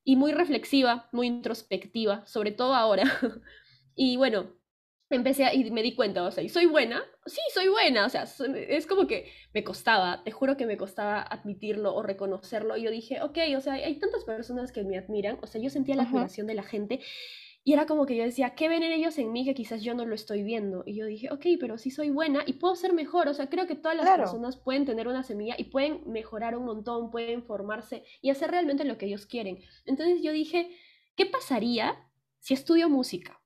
y muy reflexiva, muy introspectiva, sobre todo ahora. y bueno, empecé a, y me di cuenta, o sea, ¿y soy buena? Sí, soy buena, o sea, es como que me costaba, te juro que me costaba admitirlo o reconocerlo. Y yo dije, ok, o sea, hay tantas personas que me admiran, o sea, yo sentía la admiración de la gente y era como que yo decía, ¿qué ven ellos en mí que quizás yo no lo estoy viendo? Y yo dije, ok, pero sí soy buena y puedo ser mejor. O sea, creo que todas las personas pueden tener una semilla y pueden mejorar un montón, pueden formarse y hacer realmente lo que ellos quieren. Entonces yo dije, ¿qué pasaría si estudio música?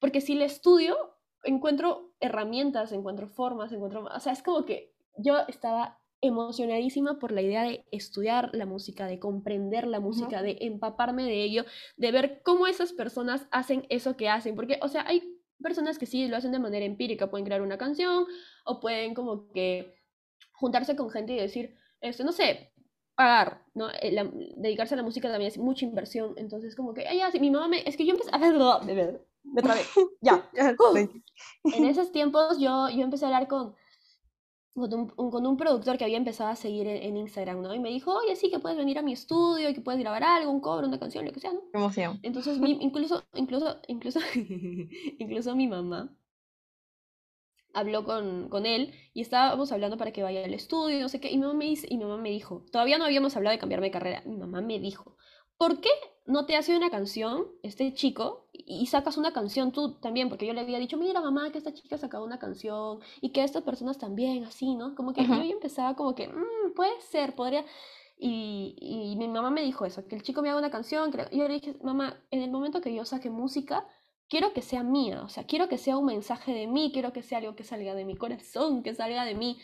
Porque si le estudio, encuentro herramientas, encuentro formas, encuentro... O sea, es como que yo estaba emocionadísima por la idea de estudiar la música, de comprender la música, de empaparme de ello, de ver cómo esas personas hacen eso que hacen, porque, o sea, hay personas que sí lo hacen de manera empírica, pueden crear una canción o pueden como que juntarse con gente y decir, este, no sé, pagar, ¿no? Eh, dedicarse a la música también es mucha inversión, entonces como que, ay, ya, sí, mi mamá me, es que yo empecé a ver, de ver, me trabé, ya. en esos tiempos yo, yo empecé a hablar con, con un, con un productor que había empezado a seguir en, Instagram, ¿no? Y me dijo, oye, sí, que puedes venir a mi estudio y que puedes grabar algo, un cover, una canción, lo que sea, ¿no? Emoción. Entonces, mi, incluso, incluso, incluso, incluso mi mamá habló con, con él y estábamos hablando para que vaya al estudio, no sé qué, y mi mamá me, dice, y mi mamá me dijo, todavía no habíamos hablado de cambiarme de carrera, mi mamá me dijo, ¿por qué no te hace una canción, este chico, y sacas una canción tú también? Porque yo le había dicho, mira mamá, que esta chica ha sacado una canción y que estas personas también, así, ¿no? Como que yo ya empezaba como que, mm, puede ser, podría... Y, y, mi mamá me dijo eso, que el chico me haga una canción. Que... Yo le dije, mamá, en el momento que yo saque música, quiero que sea mía, o sea, quiero que sea un mensaje de mí, quiero que sea algo que salga de mi corazón, que salga de mí.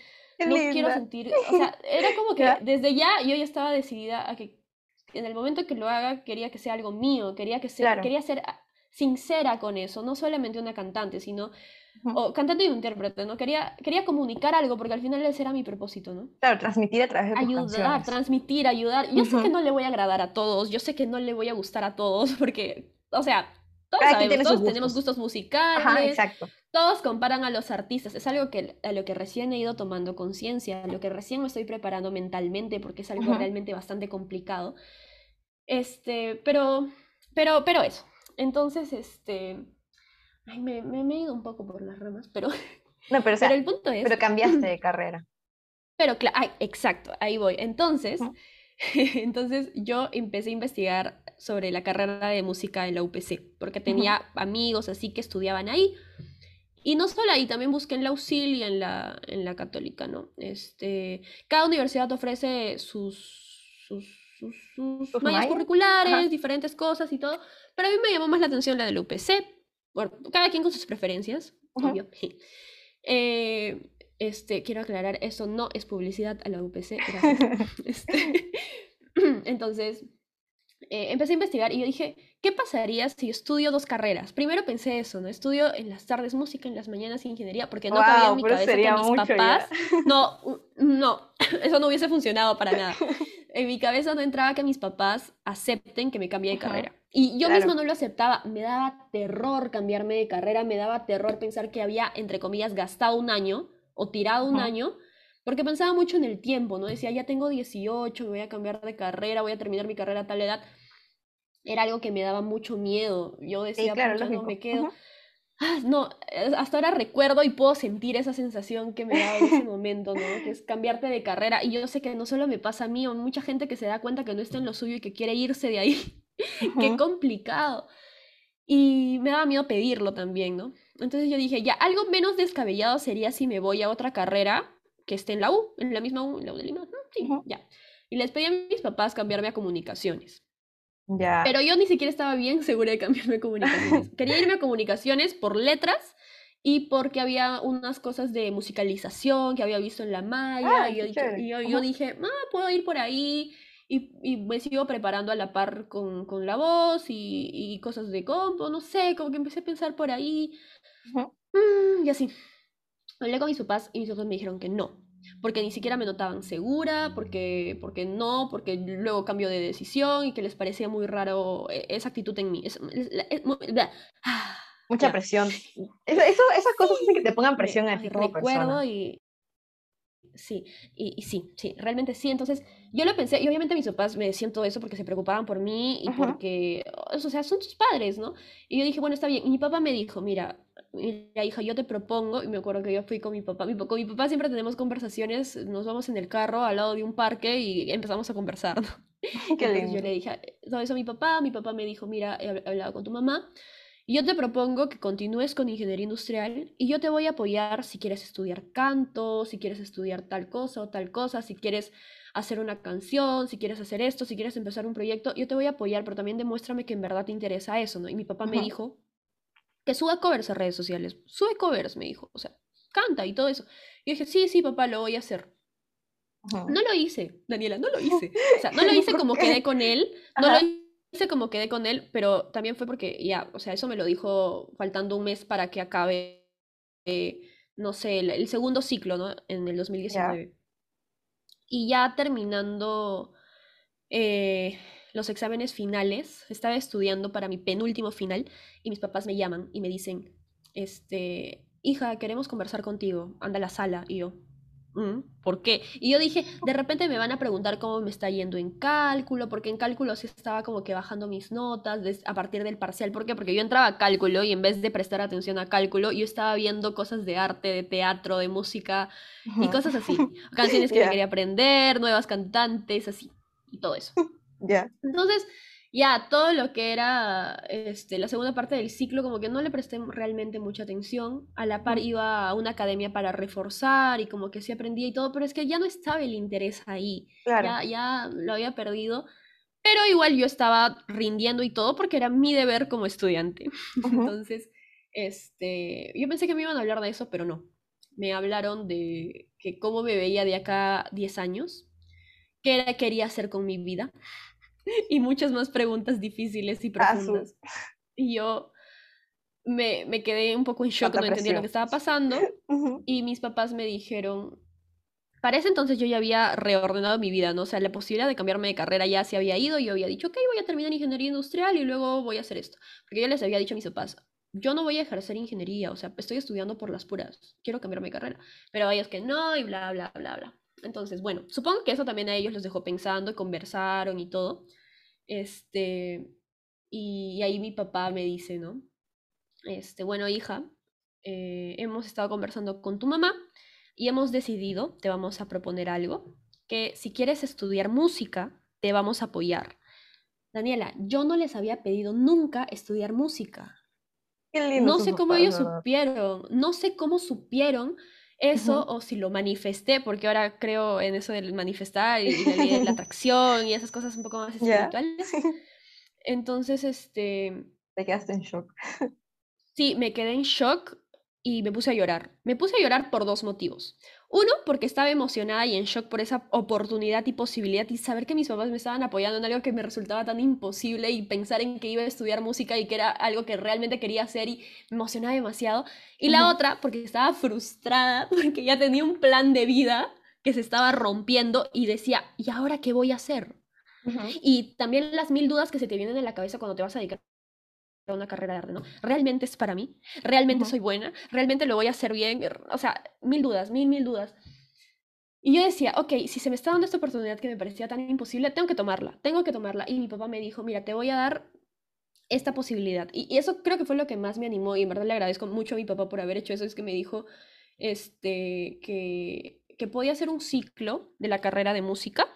no quiero sentir, o sea, era como que desde ya yo ya estaba decidida a que en el momento que lo haga quería que sea algo mío, quería que sea, quería ser sincera con eso, no solamente una cantante, sino o cantante y intérprete, ¿no? Quería, quería comunicar algo porque al final ese era mi propósito, ¿no? Claro, transmitir a través de Ayudar, transmitir, ayudar. Yo sé que no le voy a agradar a todos, yo sé que no le voy a gustar a todos porque, o sea, todos, sabemos, todos tenemos gustos musicales. exacto. Todos comparan a los artistas. Es algo que, a lo que recién he ido tomando conciencia, a lo que recién me estoy preparando mentalmente, porque es algo realmente bastante complicado. Este, pero, pero, pero eso. Entonces, este. Ay, me, me, he ido un poco por las ramas, pero. No, pero, el punto es. Pero cambiaste de carrera. Pero, claro, exacto, ahí voy. Entonces, Entonces yo empecé a investigar sobre la carrera de música en la UPC, porque tenía amigos así que estudiaban ahí. Y no solo ahí, también busqué en la UCIL y en la, en la católica, ¿no? Este, cada universidad ofrece sus, sus, sus, mallas curriculares, diferentes cosas y todo, pero a mí me llamó más la atención la de la UPC. Bueno, cada quien con sus preferencias, obvio. Eh, este, quiero aclarar, eso no es publicidad a la UPC. Este, entonces, eh, empecé a investigar y yo dije, ¿qué pasaría si estudio dos carreras? Primero pensé eso, ¿no? Estudio en las tardes música, en las mañanas ingeniería, porque no cabía en mi cabeza que mis papás... No, no, eso no hubiese funcionado para nada. En mi cabeza no entraba que mis papás acepten que me cambie de carrera. Y yo mismo no lo aceptaba. Me daba terror cambiarme de carrera, me daba terror pensar que había, entre comillas, gastado un año o tirado un año, porque pensaba mucho en el tiempo, ¿no? Decía, ya tengo 18, me voy a cambiar de carrera, voy a terminar mi carrera a tal edad. Era algo que me daba mucho miedo. Yo decía, claro, no me quedo. Ah, no, hasta ahora recuerdo y puedo sentir esa sensación que me daba en ese momento, ¿no? Que es cambiarte de carrera. Y yo sé que no solo me pasa a mí, o mucha gente que se da cuenta que no está en lo suyo y que quiere irse de ahí. Qué complicado. Y me daba miedo pedirlo también, ¿no? Entonces yo dije, ya, algo menos descabellado sería si me voy a otra carrera que esté en la U, en la misma U, en la U de Lima. Sí, ya. Y les pedí a mis papás cambiarme a comunicaciones. Ya. Pero yo ni siquiera estaba bien segura de cambiarme a comunicaciones. Quería irme a comunicaciones por letras y porque había unas cosas de musicalización que había visto en la malla. Ah, y, yo, yo, dije, ah, puedo ir por ahí. Y, y, me sigo preparando a la par con, con la voz y, y, cosas de compo, no sé, como que empecé a pensar por ahí. Mm, y así. Hablé con mis papás y mis papás me dijeron que no, porque ni siquiera me notaban segura, porque, porque no, porque luego cambio de decisión y que les parecía muy raro eh, esa actitud en mí. Es, Mucha presión. Eso, esas cosas hacen que te pongan presión a ti. Recuerdo y, Sí, y, sí, sí, realmente sí. Entonces, yo lo pensé, y obviamente mis papás me decían todo eso porque se preocupaban por mí y porque, o sea, son tus padres, ¿no? Y yo dije, bueno, está bien. Y mi papá me dijo, mira, mira, hija, yo te propongo, y me acuerdo que yo fui con mi papá, mi, con mi papá siempre tenemos conversaciones, nos vamos en el carro al lado de un parque y empezamos a conversar, ¿no? Qué lindo. yo le dije todo eso a mi papá, mi papá me dijo, mira, he hablado con tu mamá, y yo te propongo que continúes con ingeniería industrial y yo te voy a apoyar si quieres estudiar canto, si quieres estudiar tal cosa o tal cosa, si quieres hacer una canción, si quieres hacer esto, si quieres empezar un proyecto, yo te voy a apoyar, pero también demuéstrame que en verdad te interesa eso, ¿no? Y mi papá me dijo que suba covers a redes sociales, sube covers, me dijo, o sea, canta y todo eso. Y dije, sí, sí, papá, lo voy a hacer. No lo hice, Daniela, no lo hice. O sea, no lo hice como quedé con él, no lo hice sé cómo quedé con él, pero también fue porque ya, o sea, eso me lo dijo faltando un mes para que acabe, eh, no sé, el, segundo ciclo, ¿no? En el 2019. Y ya terminando eh, los exámenes finales, estaba estudiando para mi penúltimo final y mis papás me llaman y me dicen, este, hija, queremos conversar contigo, anda a la sala. Y yo, Mm, ¿Por qué? Y yo dije, de repente me van a preguntar cómo me está yendo en cálculo, porque en cálculo sí estaba como que bajando mis notas a partir del parcial. ¿Por qué? Porque yo entraba a cálculo y en vez de prestar atención a cálculo, yo estaba viendo cosas de arte, de teatro, de música y cosas así. Canciones que me quería aprender, nuevas cantantes, así, y todo eso. Ya. Entonces, ya todo lo que era este, la segunda parte del ciclo, como que no le presté realmente mucha atención. A la par iba a una academia para reforzar y como que sí aprendía y todo, pero es que ya no estaba el interés ahí. Ya, ya lo había perdido. Pero igual yo estaba rindiendo y todo porque era mi deber como estudiante. Entonces, este, yo pensé que me iban a hablar de eso, pero no. Me hablaron de que cómo me veía de acá 10 años, qué quería hacer con mi vida y muchas más preguntas difíciles y profundas. Y yo me, me, quedé un poco en shock, no entendía lo que estaba pasando. Y mis papás me dijeron, para ese entonces yo ya había reordenado mi vida, ¿no? O sea, la posibilidad de cambiarme de carrera ya se había ido. Yo había dicho, ok, voy a terminar ingeniería industrial y luego voy a hacer esto. Porque yo les había dicho a mis papás, yo no voy a ejercer ingeniería, o sea, estoy estudiando por las puras, quiero cambiarme de carrera. Pero ellos que no, y bla, bla, bla, bla. Entonces, bueno, supongo que eso también a ellos los dejó pensando, conversaron y todo. Este, y, ahí mi papá me dice, ¿no? Este, bueno, hija, eh, hemos estado conversando con tu mamá y hemos decidido, te vamos a proponer algo, que si quieres estudiar música, te vamos a apoyar. Daniela, yo no les había pedido nunca estudiar música. no sé cómo ellos supieron, no sé cómo supieron eso o si lo manifesté, porque ahora creo en eso del manifestar y, la, la atracción y esas cosas un poco más espirituales. Entonces, este... Te quedaste en shock. Sí, me quedé en shock y me puse a llorar. Me puse a llorar por dos motivos. Uno, porque estaba emocionada y en shock por esa oportunidad y posibilidad y saber que mis papás me estaban apoyando en algo que me resultaba tan imposible y pensar en que iba a estudiar música y que era algo que realmente quería hacer y me emocionaba demasiado. Y la otra, porque estaba frustrada porque ya tenía un plan de vida que se estaba rompiendo y decía, ¿y ahora qué voy a hacer? Y también las mil dudas que se te vienen en la cabeza cuando te vas a dedicar una carrera de arte, ¿no? ¿Realmente es para mí? ¿Realmente soy buena? ¿Realmente lo voy a hacer bien? O sea, mil dudas, mil, mil dudas. Y yo decía, ok, si se me está dando esta oportunidad que me parecía tan imposible, tengo que tomarla, tengo que tomarla. Y mi papá me dijo, mira, te voy a dar esta posibilidad. Y, eso creo que fue lo que más me animó y en verdad le agradezco mucho a mi papá por haber hecho eso, es que me dijo este, que, que podía hacer un ciclo de la carrera de música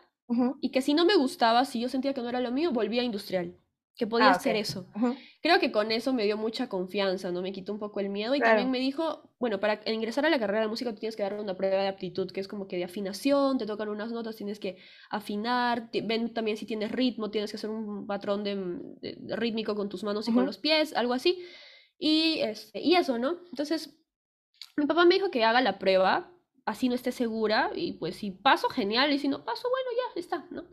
y que si no me gustaba, si yo sentía que no era lo mío, volvía a industrial que podía ah, hacer eso. Creo que con eso me dio mucha confianza, ¿no? Me quitó un poco el miedo y también me dijo, bueno, para ingresar a la carrera de música tú tienes que dar una prueba de aptitud, que es como que de afinación, te tocan unas notas, tienes que afinar, ven también si tienes ritmo, tienes que hacer un patrón de, rítmico con tus manos y con los pies, algo así. Y, este, y eso, ¿no? Entonces, mi papá me dijo que haga la prueba, así no esté segura, y pues si paso, genial, y si no paso, bueno, ya está, ¿no?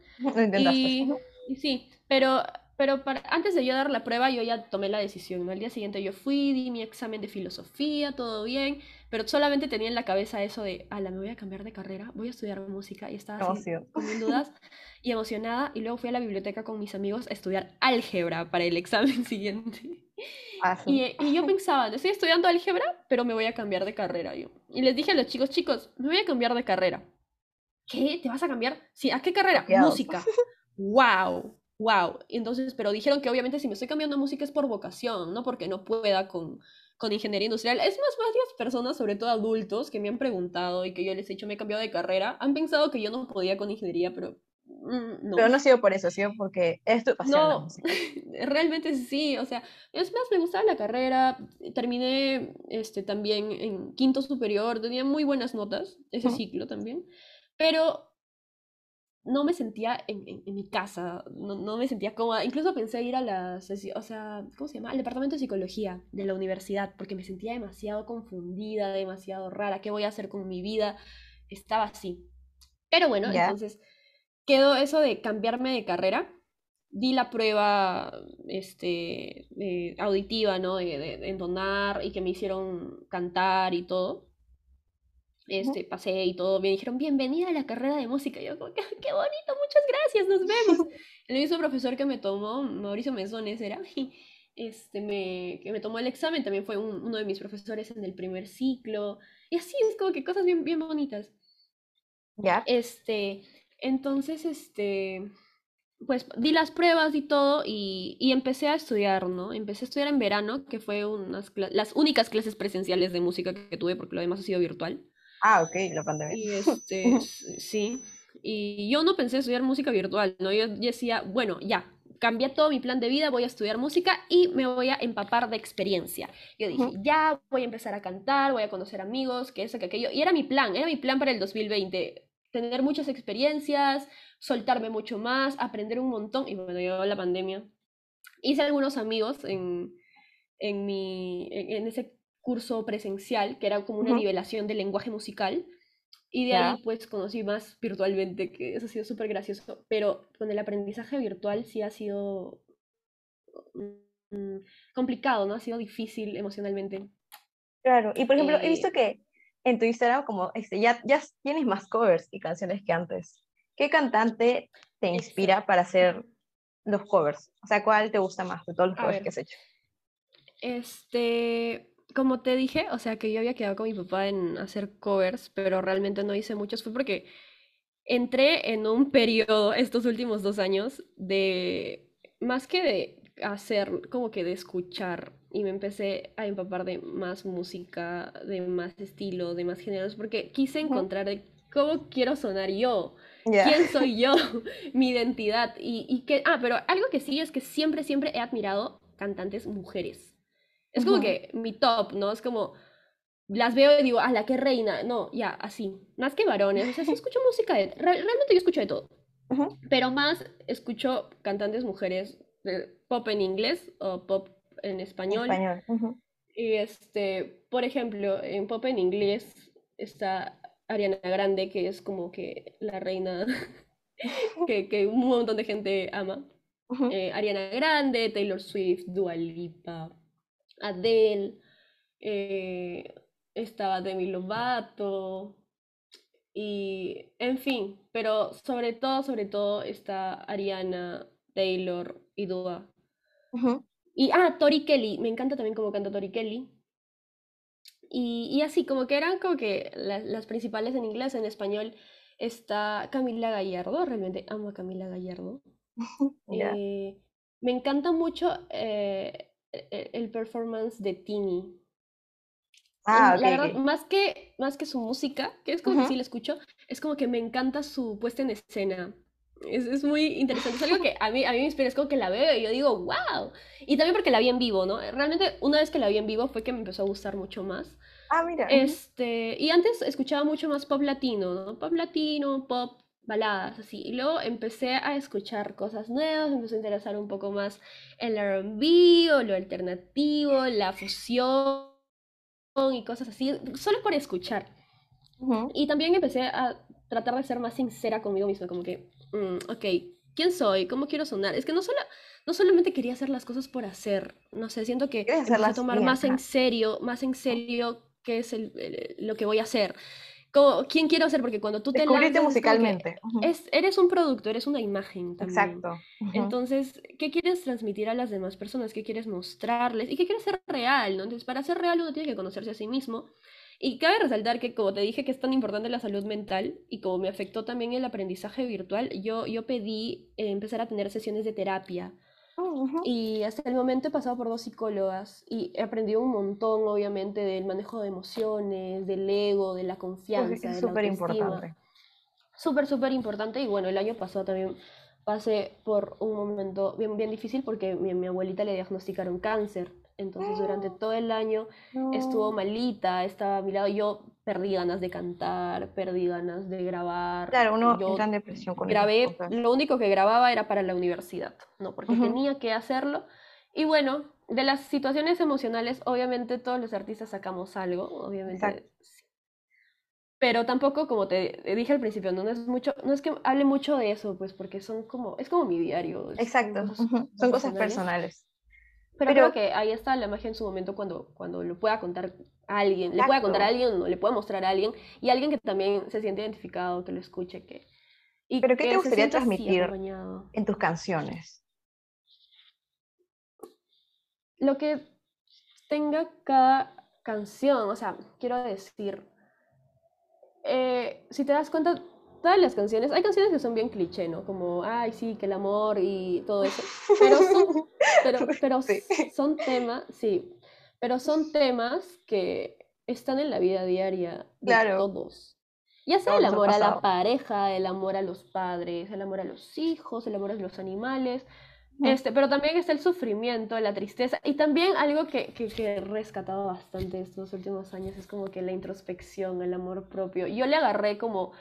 y, y sí, pero pero para, antes de yo dar la prueba, yo ya tomé la decisión. Al día siguiente yo fui, di mi examen de filosofía, todo bien, pero solamente tenía en la cabeza eso de, ala, me voy a cambiar de carrera, voy a estudiar música, y estaba así, con mil dudas y emocionada. Y luego fui a la biblioteca con mis amigos a estudiar álgebra para el examen siguiente. Y, y, yo pensaba, estoy estudiando álgebra, pero me voy a cambiar de carrera yo. Y les dije a los chicos, chicos, me voy a cambiar de carrera. ¿Qué? ¿Te vas a cambiar? Sí, ¿a qué carrera? Música. ¡Wow! Wow. Entonces, pero dijeron que obviamente si me estoy cambiando de música es por vocación, no porque no pueda con, con ingeniería industrial. Es más, varias personas, sobre todo adultos, que me han preguntado y que yo les he dicho me he cambiado de carrera, han pensado que yo no podía con ingeniería, pero mm, no. Pero no ha sido por eso, ha sido porque es tu pasión. No, realmente sí, o sea, es más, me gustaba la carrera, terminé este, también en quinto superior, tenía muy buenas notas, ese ciclo también, pero no me sentía en, en, mi casa, no, no, me sentía cómoda. Incluso pensé ir a la, o sea, ¿cómo se llama? Al departamento de psicología de la universidad, porque me sentía demasiado confundida, demasiado rara. ¿Qué voy a hacer con mi vida? Estaba así. Pero bueno, entonces quedó eso de cambiarme de carrera. Di la prueba este, auditiva, ¿no? De, de entonar y que me hicieron cantar y todo este, pasé y todo, me dijeron, bienvenida a la carrera de música. Y yo, como, qué, bonito, muchas gracias, nos vemos. el mismo profesor que me tomó, Mauricio Mesones era, este, me, que me tomó el examen, también fue uno de mis profesores en el primer ciclo. Y así, es como que cosas bien, bien bonitas. Ya. Este, entonces, este, pues di las pruebas y todo y, y, empecé a estudiar, ¿no? Empecé a estudiar en verano, que fue unas las únicas clases presenciales de música que tuve, porque lo demás ha sido virtual. Ah, ok, la pandemia. Y este, sí. Y yo no pensé estudiar música virtual, ¿no? Yo, decía, bueno, ya, cambié todo mi plan de vida, voy a estudiar música y me voy a empapar de experiencia. Yo dije, ya voy a empezar a cantar, voy a conocer amigos, que eso, que aquello. Y era mi plan, era mi plan para el 2020. Tener muchas experiencias, soltarme mucho más, aprender un montón. Y bueno, llegó la pandemia. Hice algunos amigos en, en, mi, en ese curso presencial, que era como una nivelación del lenguaje musical. Y de ahí pues conocí más virtualmente, que eso ha sido súper gracioso. Pero con el aprendizaje virtual sí ha sido mm, complicado, ¿no? Ha sido difícil emocionalmente. Claro, y por ejemplo, he visto eh que en tu Instagram como este, ya, ya tienes más covers y canciones que antes. ¿Qué cantante te inspira para hacer los covers? O sea, ¿cuál te gusta más de todos los covers que has hecho? Este, como te dije, o sea, que yo había quedado con mi papá en hacer covers, pero realmente no hice muchos, fue porque entré en un periodo estos últimos dos años de, más que de hacer, como que de escuchar, y me empecé a empapar de más música, de más estilo, de más géneros, porque quise encontrar cómo quiero sonar yo. quién soy yo, mi identidad. Y, y, que, ah, pero algo que sí es que siempre, siempre he admirado cantantes mujeres. Es como que mi top, ¿no? Es como, las veo y digo, a la que reina. No, ya, así. Más que varones. O sea, sí escucho música de... Realmente yo escucho de todo. Pero más escucho cantantes mujeres de pop en inglés o pop en español. español. Y este, por ejemplo, en pop en inglés está Ariana Grande, que es como que la reina que, que un montón de gente ama. Eh, Ariana Grande, Taylor Swift, Dua Lipa, Adele, eh, estaba Demi Lovato, y en fin, pero sobre todo, sobre todo está Ariana, Taylor y Dua. Y, ah, Tori Kelly, me encanta también cómo canta Tori Kelly. Y, y así, como que eran como que las principales en inglés, en español está Camila Gallardo, realmente amo a Camila Gallardo. Eh, me encanta mucho eh, el performance de Tini. Ah, la verdad, más que, más que su música, que es como que sí la escucho, es como que me encanta su puesta en escena. Es, es, muy interesante. Es algo que a mí, a mí me inspira. Es como que la veo y yo digo, wow. Y también porque la vi en vivo, ¿no? Realmente, una vez que la vi en vivo fue que me empezó a gustar mucho más. Ah, mira. Este, y antes escuchaba mucho más pop latino, ¿no? Pop latino, pop baladas, así. Y luego empecé a escuchar cosas nuevas, me empecé a interesar un poco más el RB o lo alternativo, la fusión y cosas así, solo por escuchar. Y también empecé a tratar de ser más sincera conmigo misma, como que, mm, ok, ¿quién soy? ¿Cómo quiero sonar? Es que no, solo, no solamente quería hacer las cosas por hacer, no sé, siento que empecé a tomar más en serio, más en serio qué es el, lo que voy a hacer. ¿Quién quiero ser? Porque cuando tú te lanzas... musicalmente. es, eres un producto, eres una imagen también. Exacto. Entonces, ¿qué quieres transmitir a las demás personas? ¿Qué quieres mostrarles? ¿Y qué quieres ser real? ¿no? Entonces, para ser real uno tiene que conocerse a sí mismo. Y cabe resaltar que, como te dije, que es tan importante la salud mental y como me afectó también el aprendizaje virtual, yo, yo pedí eh, empezar a tener sesiones de terapia y hasta el momento he pasado por dos psicólogas y he aprendido un montón, obviamente, del manejo de emociones, del ego, de la confianza. es súper importante. Súper, súper importante. Y bueno, el año pasado también pasé por un momento bien, bien difícil porque mi, mi abuelita le diagnosticaron cáncer. Entonces durante todo el año estuvo malita, estaba a mi lado. Yo perdí ganas de cantar, perdí ganas de grabar. Claro, uno entra en depresión con Grabé, lo único que grababa era para la universidad, ¿no? Porque tenía que hacerlo. Y bueno, de las situaciones emocionales, obviamente todos los artistas sacamos algo, obviamente. Pero tampoco, como te dije al principio, no, es mucho, no es que hable mucho de eso, pues porque son como, es como mi diario. Exacto, son cosas personales. Pero, creo que ahí está la magia en su momento cuando, cuando lo pueda contar a alguien, le pueda contar a alguien o le pueda mostrar a alguien y alguien que también se siente identificado, que lo escuche, que... Y ¿Pero qué te gustaría transmitir en tus canciones? Lo que tenga cada canción, o sea, quiero decir, eh, si te das cuenta, todas las canciones, hay canciones que son bien cliché, ¿no? Como, ay, sí, que el amor y todo eso. Pero son, pero, pero son temas, sí, pero son temas que están en la vida diaria de todos. Ya sea el amor a la pareja, el amor a los padres, el amor a los hijos, el amor a los animales, este, pero también está el sufrimiento, la tristeza y también algo que, que, que, he rescatado bastante estos últimos años es como que la introspección, el amor propio. Yo le agarré como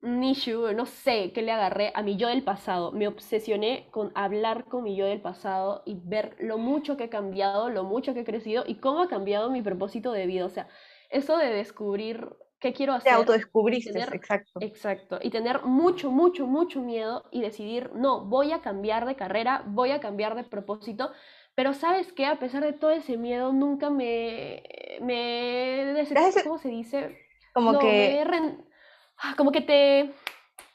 un issue, no sé qué le agarré a mi yo del pasado. Me obsesioné con hablar con mi yo del pasado y ver lo mucho que he cambiado, lo mucho que he crecido y cómo ha cambiado mi propósito de vida. O sea, eso de descubrir qué quiero hacer. Te autodescubriste, exacto. Exacto. Y tener mucho, mucho, mucho miedo y decidir, no, voy a cambiar de carrera, voy a cambiar de propósito. Pero sabes qué, a pesar de todo ese miedo, nunca me... me ¿Cómo se dice? Como que... Ah, como que te...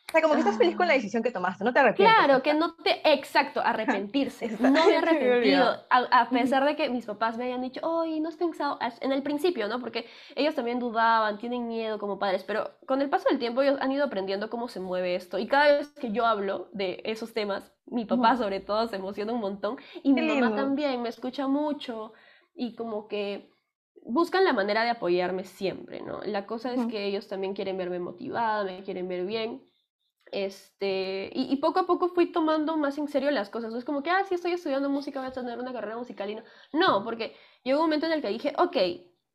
O sea, como que estás feliz con la ah. decisión que tomaste, no te arrepientes. Claro, que no te... Exacto, arrepentirse. no me he arrepentido, a, pesar de que mis papás me hayan dicho, oye, ¿no has pensado? En el principio, ¿no? Porque ellos también dudaban, tienen miedo como padres, pero con el paso del tiempo ellos han ido aprendiendo cómo se mueve esto. Y cada vez que yo hablo de esos temas, mi papá sobre todo se emociona un montón y mi mamá también me escucha mucho y como que buscan la manera de apoyarme siempre, ¿no? La cosa es que ellos también quieren verme motivada, me quieren ver bien. Este, y, poco a poco fui tomando más en serio las cosas. No es como que, ah, sí estoy estudiando música, voy a tener una carrera musical y no. No, porque llegó un momento en el que dije, ok,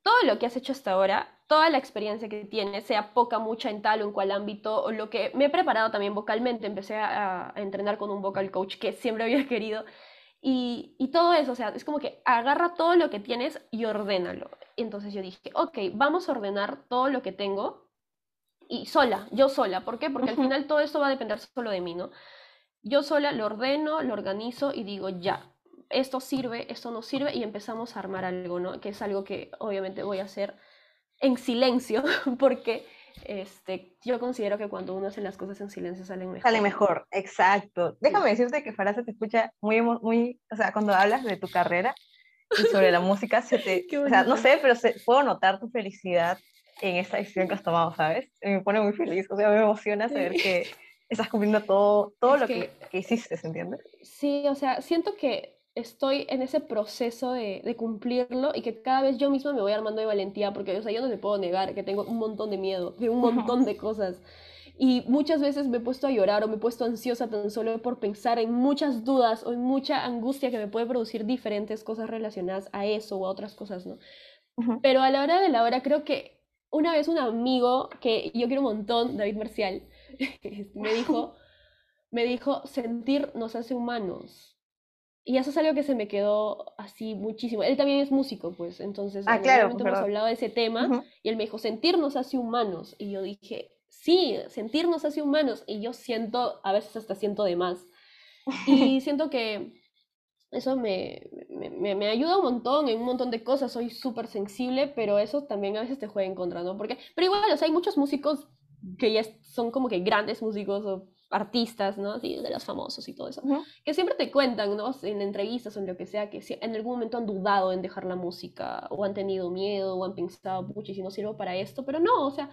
todo lo que has hecho hasta ahora, toda la experiencia que tienes, sea poca, mucha en tal o en cual ámbito, o lo que me he preparado también vocalmente, empecé a, a entrenar con un vocal coach que siempre había querido. Y, y, todo eso, o sea, es como que agarra todo lo que tienes y ordénalo. Entonces yo dije, ok, vamos a ordenar todo lo que tengo y sola, yo sola. ¿Por qué? Porque al final todo esto va a depender solo de mí, ¿no? Yo sola lo ordeno, lo organizo y digo, ya, esto sirve, esto no sirve y empezamos a armar algo, ¿no? Que es algo que obviamente voy a hacer en silencio porque este, yo considero que cuando uno hace las cosas en silencio salen mejor. Sale mejor, exacto. Déjame decirte que Farah se te escucha muy, muy, o sea, cuando hablas de tu carrera y sobre la música, se te, o sea, no sé, pero se, puedo notar tu felicidad en esta decisión que has tomado, ¿sabes? Me pone muy feliz, o sea, me emociona saber que estás cumpliendo todo, todo lo que, que, hiciste, ¿se entiende? Sí, o sea, siento que estoy en ese proceso de, de, cumplirlo y que cada vez yo misma me voy armando de valentía, porque o sea, yo no te puedo negar que tengo un montón de miedo, de un montón de cosas. Y muchas veces me he puesto a llorar o me he puesto ansiosa tan solo por pensar en muchas dudas o en mucha angustia que me puede producir diferentes cosas relacionadas a eso o a otras cosas, ¿no? Pero a la hora de la hora creo que una vez un amigo que yo quiero un montón, David Marcial, me dijo, me dijo, sentir nos hace humanos. Y eso es algo que se me quedó así muchísimo. Él también es músico, pues, entonces ah, claro, hemos hablado de ese tema y él me dijo, sentir nos hace humanos. Y yo dije, sí, sentir nos hace humanos. Y yo siento, a veces hasta siento de más. Y siento que eso me, me, me, ayuda un montón en un montón de cosas, soy súper sensible, pero eso también a veces te juega en contra, ¿no? Porque, pero igual, o sea, hay muchos músicos que ya son como que grandes músicos o artistas, ¿no? Así, de los famosos y todo eso, que siempre te cuentan, ¿no? En entrevistas o en lo que sea, que en algún momento han dudado en dejar la música, o han tenido miedo, o han pensado, pucha, si no sirvo para esto, pero no, o sea,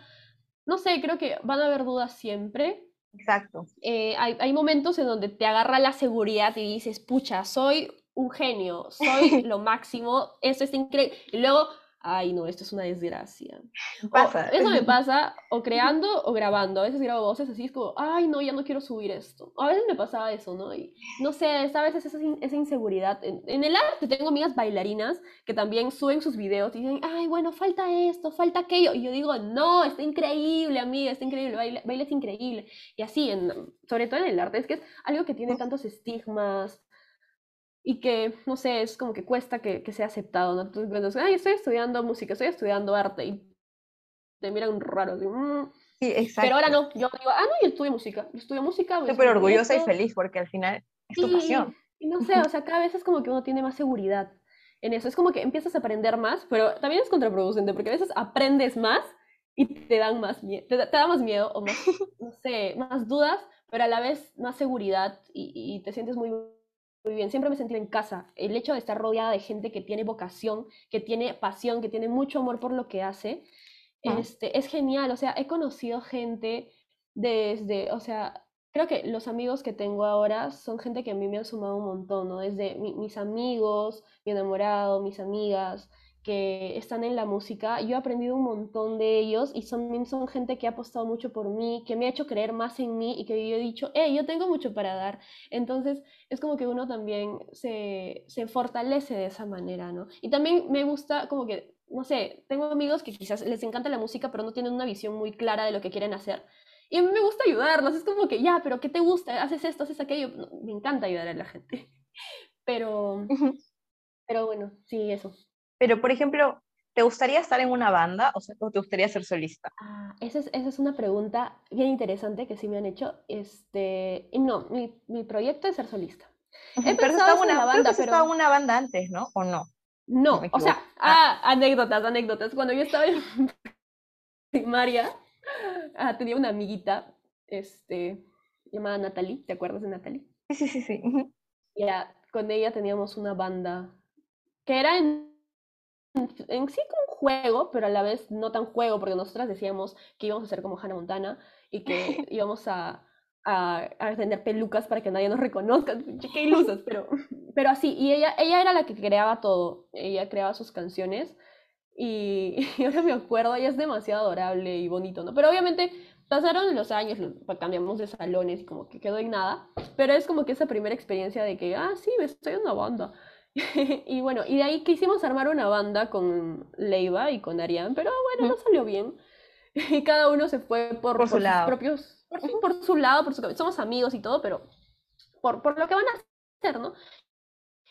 no sé, creo que van a haber dudas siempre, Exacto. Eh, hay, hay, momentos en donde te agarra la seguridad y dices, pucha, soy un genio, soy lo máximo, esto es increíble. Y luego ay no, esto es una desgracia. Pasa. eso me pasa o creando o grabando. A veces grabo voces así, es como, ay no, ya no quiero subir esto. a veces me pasaba eso, ¿no? Y no sé, a veces esa, esa inseguridad. En, el arte tengo amigas bailarinas que también suben sus videos y dicen, ay, bueno, falta esto, falta aquello. Y yo digo, no, está increíble, amiga, está increíble, baile, baile es increíble. Y así, en, sobre todo en el arte, es que es algo que tiene tantos estigmas, y que, no sé, es como que cuesta que, que sea aceptado, ¿no? Entonces, cuando ay, estoy estudiando música, estoy estudiando arte, y te miran raro, así, mm". Sí, exacto. Pero ahora no, yo digo, ah, no, yo estudio música, yo estudio música. Súper orgullosa y feliz, porque al final es tu pasión. Y no sé, o sea, cada vez es como que uno tiene más seguridad en eso, es como que empiezas a aprender más, pero también es contraproducente, porque a veces aprendes más y te dan más miedo, te, da más miedo, o más, no sé, más dudas, pero a la vez más seguridad y, y te sientes muy muy bien, siempre me sentí en casa. El hecho de estar rodeada de gente que tiene vocación, que tiene pasión, que tiene mucho amor por lo que hace, este, es genial. O sea, he conocido gente desde, o sea, creo que los amigos que tengo ahora son gente que a mí me han sumado un montón, ¿no? Desde mis amigos, mi enamorado, mis amigas, que están en la música. Yo he aprendido un montón de ellos y son, son gente que ha apostado mucho por mí, que me ha hecho creer más en mí y que yo he dicho, hey, yo tengo mucho para dar. Entonces es como que uno también se, se fortalece de esa manera, ¿no? Y también me gusta como que, no sé, tengo amigos que quizás les encanta la música, pero no tienen una visión muy clara de lo que quieren hacer. Y a mí me gusta ayudarlos, es como que, ya, pero ¿qué te gusta? ¿Haces esto, haces aquello? me encanta ayudar a la gente. Pero, pero bueno, sí, eso. Pero, por ejemplo, ¿te gustaría estar en una banda o, te gustaría ser solista? Ah, esa, es, esa es una pregunta bien interesante que sí me han hecho. Este, no, mi, mi proyecto es ser solista. He pero estaba una, banda, pero... estaba una banda antes, ¿no? ¿O no? No, o sea, ah. ah. anécdotas, anécdotas. Cuando yo estaba en primaria, ah, tenía una amiguita, este, llamada Natalie, ¿te acuerdas de Natalie? Sí, sí, sí, sí. Ya, con ella teníamos una banda que era en en sí como un juego, pero a la vez no tan juego, porque nosotras decíamos que íbamos a ser como Hannah Montana y que íbamos a, a, a tener pelucas para que nadie nos reconozca. Qué ilusas, pero, pero así. Y ella, ella era la que creaba todo. Ella creaba sus canciones. Y, y ahora me acuerdo, ella es demasiado adorable y bonito, ¿no? Pero obviamente pasaron los años, cambiamos de salones y como que quedó en nada, pero es como que esa primera experiencia de que, ah, sí, estoy en una banda. y bueno, y de ahí quisimos armar una banda con Leiva y con Arián, pero bueno, no salió bien. Y cada uno se fue por, por, su lado. propios, por, su lado, por su Somos amigos y todo, pero por, por lo que van a hacer, ¿no?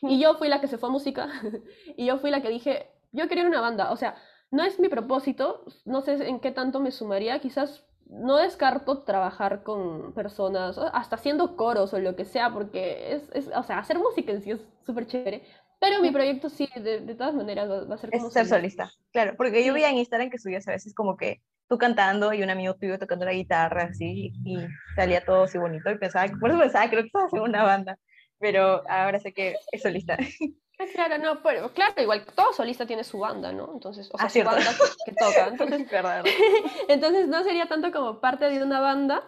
Y yo fui la que se fue a música y yo fui la que dije, yo quería una banda, o sea, no es mi propósito, no sé en qué tanto me sumaría, quizás no descarto trabajar con personas, hasta haciendo coros o lo que sea, porque es, es o sea, hacer música en sí es súper chévere, pero mi proyecto sí, de, de todas maneras va, a ser como... Es ser solista, claro, porque yo veía en Instagram que subías a veces como que tú cantando y un amigo tuyo tocando la guitarra así y salía todo así bonito y pensaba, por eso pensaba, creo que estaba haciendo una banda, pero ahora sé que es solista. Ah, claro, no, pero claro, igual todo solista tiene su banda, ¿no? Entonces, o sea, ah, su banda que, toca. Entonces, entonces no sería tanto como parte de una banda,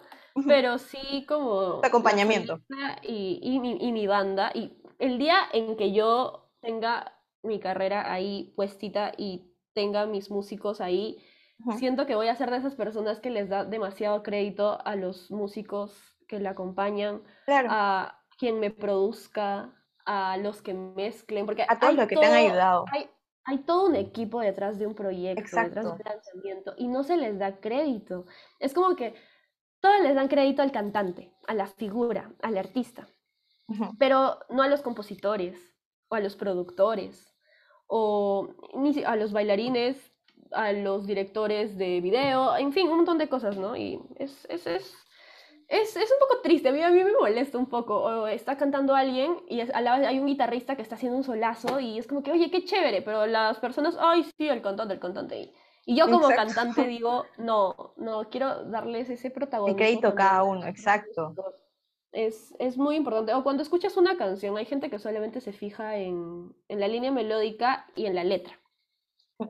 pero sí como... Acompañamiento. Y, y, mi, y mi banda. Y el día en que yo tenga mi carrera ahí puestita y tenga mis músicos ahí, siento que voy a ser de esas personas que les da demasiado crédito a los músicos que le acompañan, a quien me produzca, a los que mezclen, porque a todos los que te han ayudado. Hay, hay, todo un equipo detrás de un proyecto, detrás de un lanzamiento, y no se les da crédito. Es como que todos les dan crédito al cantante, a la figura, al artista, pero no a los compositores, o a los productores, o ni a los bailarines, a los directores de video, en fin, un montón de cosas, ¿no? Y es, es, es, es, es un poco triste, a mí, a mí me molesta un poco. O está cantando alguien y a la vez hay un guitarrista que está haciendo un solazo y es como que, oye, qué chévere, pero las personas, ay, sí, el cantante, el cantante. Y yo como cantante digo, no, no, quiero darles ese protagonismo. El crédito cada uno, exacto. Es, es, muy importante. O cuando escuchas una canción, hay gente que solamente se fija en, en la línea melódica y en la letra.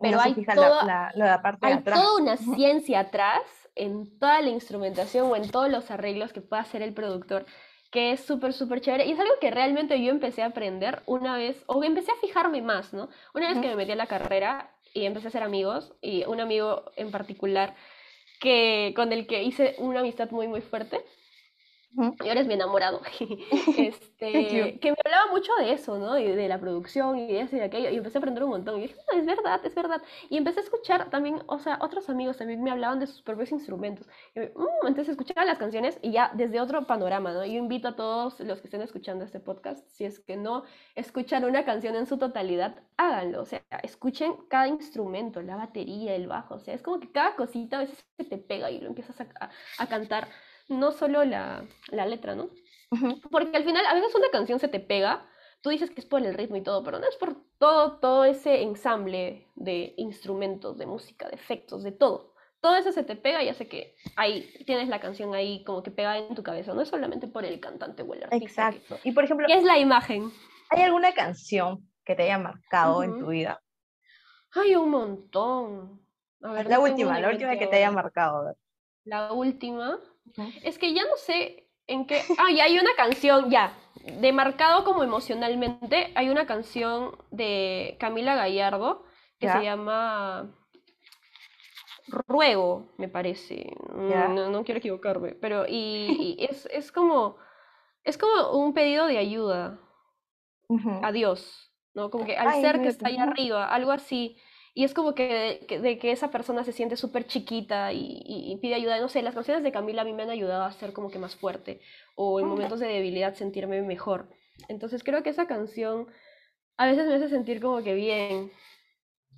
Pero hay, toda, la, parte hay atrás. toda una ciencia atrás en toda la instrumentación o en todos los arreglos que pueda hacer el productor, que es súper, súper chévere. Y es algo que realmente yo empecé a aprender una vez, o empecé a fijarme más, ¿no? Una vez que me metí a la carrera y empecé a hacer amigos, y un amigo en particular que, con el que hice una amistad muy, muy fuerte, y ahora es mi enamorado, este, que me hablaba mucho de eso, ¿no? De, de, la producción y de eso y de aquello, y empecé a aprender un montón, y dije, no, es verdad, es verdad, y empecé a escuchar también, o sea, otros amigos también me hablaban de sus propios instrumentos, y, mm, entonces escuchaba las canciones y ya desde otro panorama, ¿no? Yo invito a todos los que estén escuchando este podcast, si es que no escuchan una canción en su totalidad, háganlo, o sea, escuchen cada instrumento, la batería, el bajo, o sea, es como que cada cosita a veces se te pega y lo empiezas a, a cantar no solo la, la letra, ¿no? Porque al final a veces una canción se te pega, tú dices que es por el ritmo y todo, pero no es por todo, todo ese ensamble de instrumentos, de música, de efectos, de todo. Todo eso se te pega y hace que ahí tienes la canción ahí como que pega en tu cabeza, no es solamente por el cantante o el artista. Exacto. Y por ejemplo, ¿qué es la imagen? ¿Hay alguna canción que te haya marcado en tu vida? Hay un montón. A ver, la última, la última que te haya marcado. La última. Es que ya no sé en qué. Ah, y hay una canción, ya, de marcado como emocionalmente, hay una canción de Camila Gallardo que se llama Ruego, me parece. No, no, quiero equivocarme, pero y, es, es, como es como un pedido de ayuda a Dios, ¿no? Como que al ser que está ahí arriba, algo así. Y es como que de, que esa persona se siente súper chiquita y, pide ayuda. No sé, las canciones de Camila a mí me han ayudado a ser como que más fuerte o en momentos de debilidad sentirme mejor. Entonces creo que esa canción a veces me hace sentir como que bien.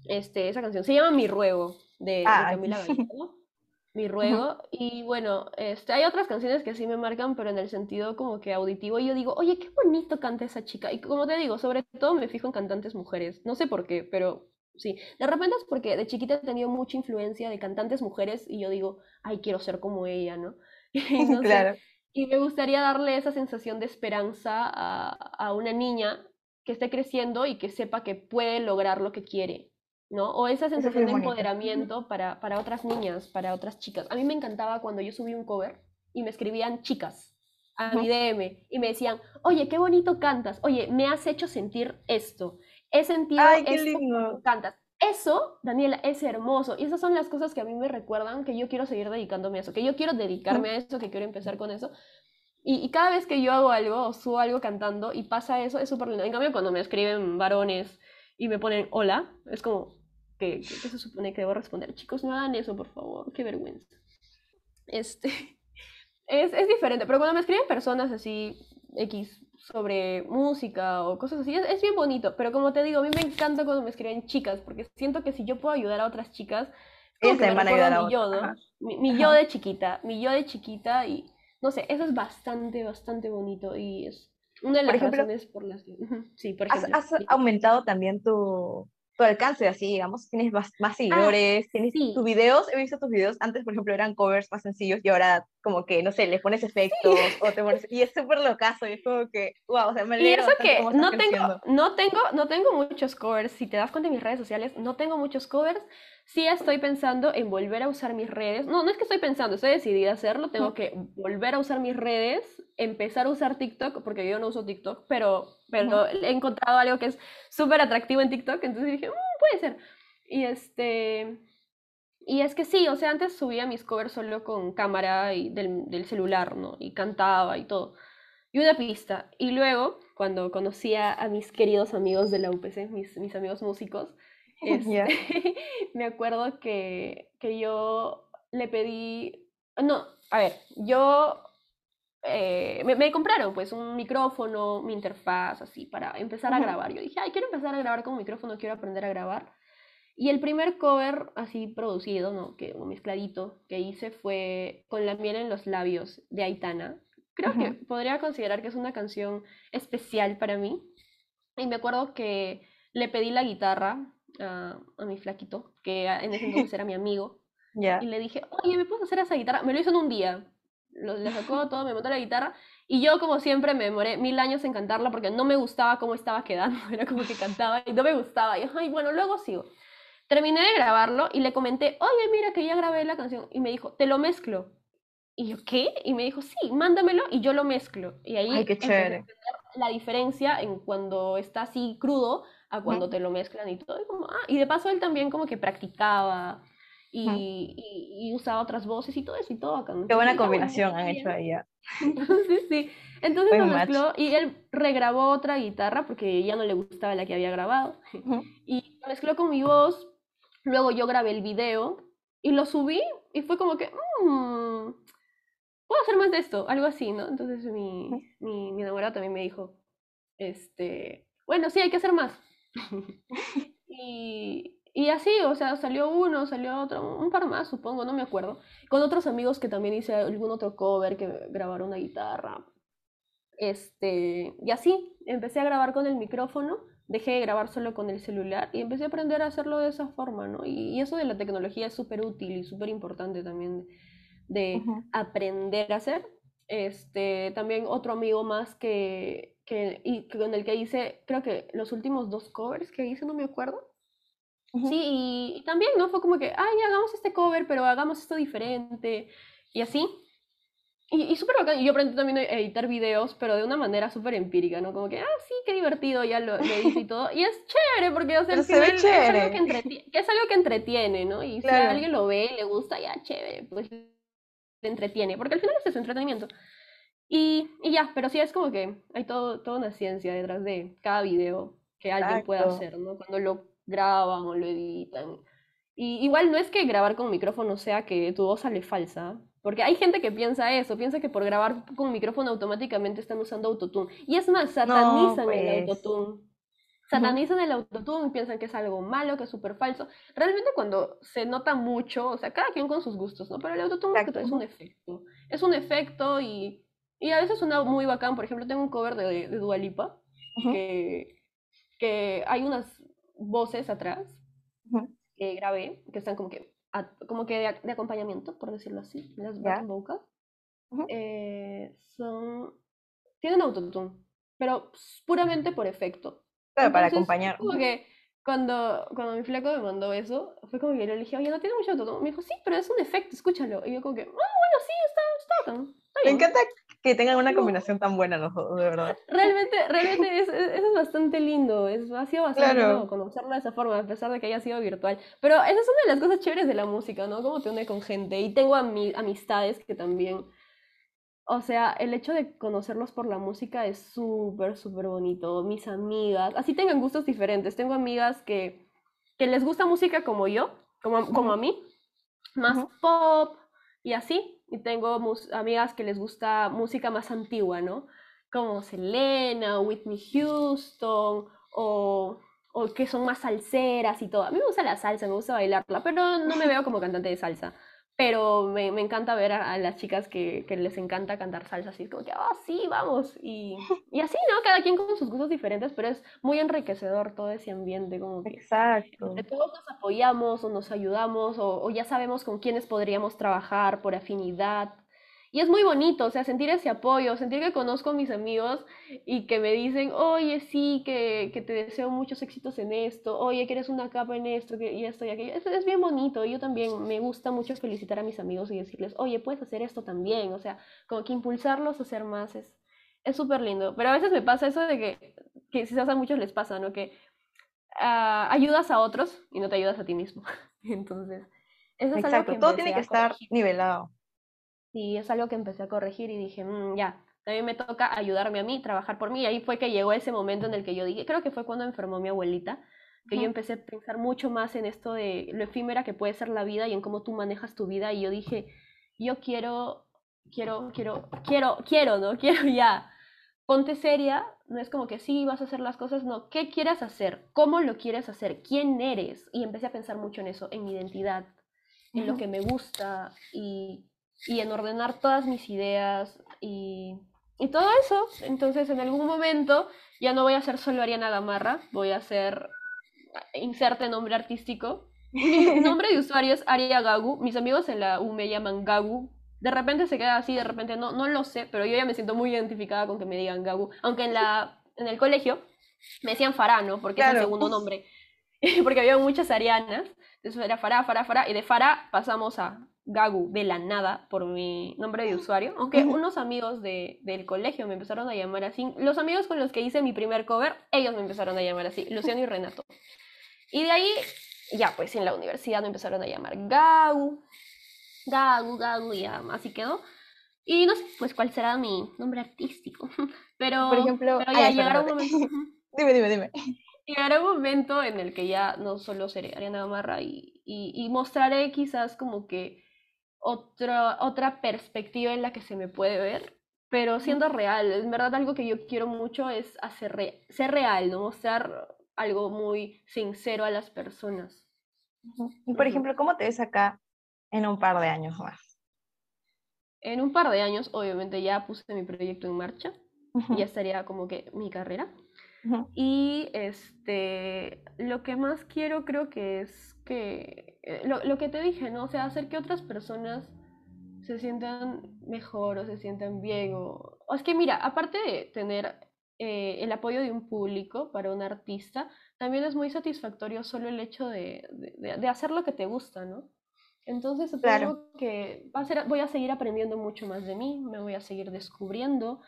Este, esa canción se llama Mi Ruego de, Camila Mi Ruego. Y bueno, este, hay otras canciones que sí me marcan, pero en el sentido como que auditivo. Y yo digo, oye, qué bonito canta esa chica. Y como te digo, sobre todo me fijo en cantantes mujeres. No sé por qué, pero Sí, de repente es porque de chiquita he tenido mucha influencia de cantantes mujeres y yo digo, ay, quiero ser como ella, ¿no? claro. y me gustaría darle esa sensación de esperanza a, a, una niña que esté creciendo y que sepa que puede lograr lo que quiere, ¿no? O esa sensación de empoderamiento para, para otras niñas, para otras chicas. A mí me encantaba cuando yo subí un cover y me escribían chicas a mi DM y me decían, oye, qué bonito cantas, oye, me has hecho sentir esto he sentido Ay, qué lindo. cantas. eso, Daniela, es hermoso. Y esas son las cosas que a mí me recuerdan que yo quiero seguir dedicándome a eso, que yo quiero dedicarme a eso, que quiero empezar con eso. Y, cada vez que yo hago algo o subo algo cantando y pasa eso, es súper lindo. En cambio, cuando me escriben varones y me ponen hola, es como, que, se supone que debo responder? Chicos, no hagan eso, por favor, qué vergüenza. Este, es, es diferente, pero cuando me escriben personas así, X, sobre música o cosas así, es, bien bonito, pero como te digo, a mí me encanta cuando me escriben chicas, porque siento que si yo puedo ayudar a otras chicas, es que van a ayudar a mi, yo, mi, yo de chiquita, mi yo de chiquita y no sé, eso es bastante, bastante bonito y es una de las razones por las que... Sí, por ejemplo. has aumentado también tu, tu alcance, así, digamos, tienes más, más ah, seguidores, tienes tus videos, he visto tus videos, antes, por ejemplo, eran covers más sencillos y ahora como que, no sé, le pones efectos o te pones, y es súper locazo y es como que, wow, o sea, me Y eso que no tengo, no tengo, no tengo muchos covers, si te das cuenta en mis redes sociales, no tengo muchos covers, sí estoy pensando en volver a usar mis redes, no, no es que estoy pensando, estoy decidida a hacerlo, tengo que volver a usar mis redes, empezar a usar TikTok, porque yo no uso TikTok, pero, pero he encontrado algo que es súper atractivo en TikTok, entonces dije, mm, puede ser. Y este... Y es que sí, o sea, antes subía mis covers solo con cámara y del, del celular, ¿no? Y cantaba y todo. Y una pista. Y luego, cuando conocía a mis queridos amigos de la UPC, mis, mis amigos músicos, este, me acuerdo que, que yo le pedí, no, a ver, yo eh, me, compraron pues un micrófono, mi interfaz, así, para empezar a grabar. Yo dije, ay, quiero empezar a grabar con un micrófono, quiero aprender a grabar. Y el primer cover así producido, ¿no? Que, un mezcladito que hice fue Con la miel en los labios de Aitana. Creo que podría considerar que es una canción especial para mí. Y me acuerdo que le pedí la guitarra a, a mi flaquito, que en ese entonces era mi amigo. Y le dije, oye, ¿me puedes hacer esa guitarra? Me lo hizo en un día lo, le sacó todo, me montó la guitarra y yo como siempre me demoré mil años en cantarla porque no me gustaba cómo estaba quedando, era como que cantaba y no me gustaba y ay, bueno, luego sigo. Terminé de grabarlo y le comenté, oye, mira que ya grabé la canción y me dijo, te lo mezclo. Y yo, ¿qué? Y me dijo, sí, mándamelo y yo lo mezclo. Y ahí Ay, qué chévere. la diferencia en cuando está así crudo a cuando te lo mezclan y todo. Y, como, ah, y de paso él también como que practicaba y, y, usaba otras voces y todo eso y todo acá. Qué buena combinación han hecho ahí. sí, sí. Entonces lo mezcló y él regrabó otra guitarra porque ya no le gustaba la que había grabado. Y mezcló con mi voz. Luego yo grabé el video y lo subí y fue como que, mmm, puedo hacer más de esto, algo así, ¿no? Entonces mi, mi, mi enamorado también me dijo, este, bueno, sí, hay que hacer más. y, y así, o sea, salió uno, salió otro, un par más, supongo, no me acuerdo. Con otros amigos que también hice algún otro cover, que grabaron una guitarra. Este, y así, empecé a grabar con el micrófono, dejé de grabar solo con el celular y empecé a aprender a hacerlo de esa forma, ¿no? Y, eso de la tecnología es súper útil y súper importante también de, aprender a hacer. Este, también otro amigo más que, que, y, con el que hice, creo que los últimos dos covers que hice, no me acuerdo, Sí, y, también, ¿no? Fue como que, ay, hagamos este cover, pero hagamos esto diferente, y así. Y, y súper bacán, y yo aprendí también a editar videos, pero de una manera súper empírica, ¿no? Como que, ah, sí, qué divertido, ya lo, hice y todo. Y es chévere, porque, o sea, es, algo que es algo que entretiene, ¿no? Y si alguien lo ve y le gusta, ya, chévere, pues le entretiene, porque al final es eso, entretenimiento. Y, y ya, pero sí es como que hay todo, toda una ciencia detrás de cada video que alguien pueda hacer, ¿no? Cuando lo graban o lo editan. Y igual no es que grabar con micrófono sea que tu voz sale falsa, porque hay gente que piensa eso, piensa que por grabar con micrófono automáticamente están usando autotune. Y es más, satanizan el pues. autotune. Satanizan el autotune y piensan que es algo malo, que es súper falso. Realmente cuando se nota mucho, o sea, cada quien con sus gustos, ¿no? Pero el autotune es un efecto. Es un efecto y, y a veces suena muy bacán. Por ejemplo, tengo un cover de, de Dualipa que, que hay unas voces atrás que grabé, que están como que, como que de, acompañamiento, por decirlo así, las vocals, eh, son, tienen autotune, pero puramente por efecto. Pero para acompañar. Como que cuando, cuando mi flaco me mandó eso, fue como que yo le dije, oye, no tiene mucho autotune. Me dijo, sí, pero es un efecto, escúchalo. Y yo como que, ah, bueno, sí, está, está, Me encanta que tengan una combinación tan buena los dos, de verdad. Realmente, realmente es, es, es bastante lindo, es, ha sido bastante lindo conocerlo de esa forma, a pesar de que haya sido virtual. Pero esa es una de las cosas chéveres de la música, ¿no? Cómo te une con gente. Y tengo amistades que también... O sea, el hecho de conocerlos por la música es súper, súper bonito. Mis amigas, así tengan gustos diferentes. Tengo amigas que, que les gusta música como yo, como, como a mí, más pop y así. Y tengo amigas que les gusta música más antigua, ¿no? Como Selena, Whitney Houston, o, o que son más salseras y todo. A mí me gusta la salsa, me gusta bailarla, pero no me veo como cantante de salsa pero me, me, encanta ver a, las chicas que, que, les encanta cantar salsa, así como que, ah, sí, vamos, y, y, así, ¿no? Cada quien con sus gustos diferentes, pero es muy enriquecedor todo ese ambiente, como que Exacto. todos nos apoyamos o nos ayudamos o, o ya sabemos con quiénes podríamos trabajar por afinidad, y es muy bonito, o sea, sentir ese apoyo, sentir que conozco a mis amigos y que me dicen, oye, sí, que, que te deseo muchos éxitos en esto, oye, que eres una capa en esto, que, y esto y aquello. Es, es bien bonito. Yo también me gusta mucho felicitar a mis amigos y decirles, oye, puedes hacer esto también. O sea, como que impulsarlos a hacer más es súper lindo. Pero a veces me pasa eso de que, que quizás a muchos les pasa, ¿no? Que uh, ayudas a otros y no te ayudas a ti mismo. Entonces, eso es Exacto, algo que todo tiene que estar nivelado. Y es algo que empecé a corregir y dije, mm, ya, también me toca ayudarme a mí, trabajar por mí. Y ahí fue que llegó ese momento en el que yo dije, creo que fue cuando enfermó mi abuelita, que yo empecé a pensar mucho más en esto de lo efímera que puede ser la vida y en cómo tú manejas tu vida. Y yo dije, yo quiero, quiero, quiero, quiero, quiero, ¿no? Quiero ya. Ponte seria, no es como que sí, vas a hacer las cosas, no. ¿Qué quieres hacer? ¿Cómo lo quieres hacer? ¿Quién eres? Y empecé a pensar mucho en eso, en mi identidad, en lo que me gusta y y en ordenar todas mis ideas y, y, todo eso. Entonces, en algún momento ya no voy a ser solo Ariana Gamarra, voy a ser inserte nombre artístico. Mi nombre de usuario es Aria Gagu. Mis amigos en la U me llaman Gagu. De repente se queda así, de repente no, no lo sé, pero yo ya me siento muy identificada con que me digan Gagu. Aunque en, la, en el colegio me decían Farah, ¿no? Porque es el segundo nombre. Porque había muchas Arianas. Entonces era Farah, Farah, Farah. Y de Farah pasamos a Gagu de la nada por mi nombre de usuario, aunque unos amigos de, del colegio me empezaron a llamar así. Los amigos con los que hice mi primer cover, ellos me empezaron a llamar así, Luciano y Renato. Y de ahí, ya pues en la universidad me empezaron a llamar Gagu, Gagu, Gagu, y así quedó. Y no sé, pues cuál será mi nombre artístico. Pero, por ejemplo, pero ya llegará un momento. dime, dime, dime. Llegará un momento en el que ya no solo seré Ariana Gamarra y, y, y mostraré quizás como que otra, otra perspectiva en la que se me puede ver, pero siendo real. En verdad algo que yo quiero mucho es hacer ser real, ¿no? Mostrar algo muy sincero a las personas. Y por ejemplo, ¿cómo te ves acá en un par de años más? En un par de años, obviamente, ya puse mi proyecto en marcha. Ya estaría como que mi carrera. Y este, lo que más quiero creo que es que, eh, lo, lo, que te dije, ¿no? O sea, hacer que otras personas se sientan mejor o se sientan bien. O, o es que mira, aparte de tener eh, el apoyo de un público para un artista, también es muy satisfactorio solo el hecho de, de, de hacer lo que te gusta, ¿no? Entonces, claro. que va a ser, voy a seguir aprendiendo mucho más de mí, me voy a seguir descubriendo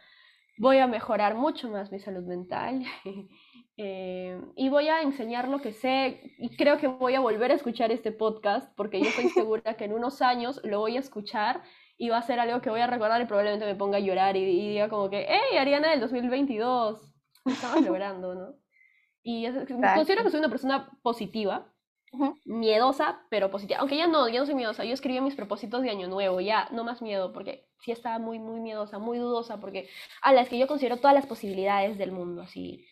voy a mejorar mucho más mi salud mental eh, y voy a enseñar lo que sé y creo que voy a volver a escuchar este podcast porque yo estoy segura que en unos años lo voy a escuchar y va a ser algo que voy a recordar y probablemente me ponga a llorar y, diga como que, hey, Ariana del 2022, estamos logrando, ¿no? Y es, considero que soy una persona positiva Miedosa, pero positiva. Aunque ya no, ya no soy miedosa. Yo escribí mis propósitos de año nuevo, ya no más miedo, porque sí estaba muy, muy miedosa, muy dudosa, porque a las que yo considero todas las posibilidades del mundo, así.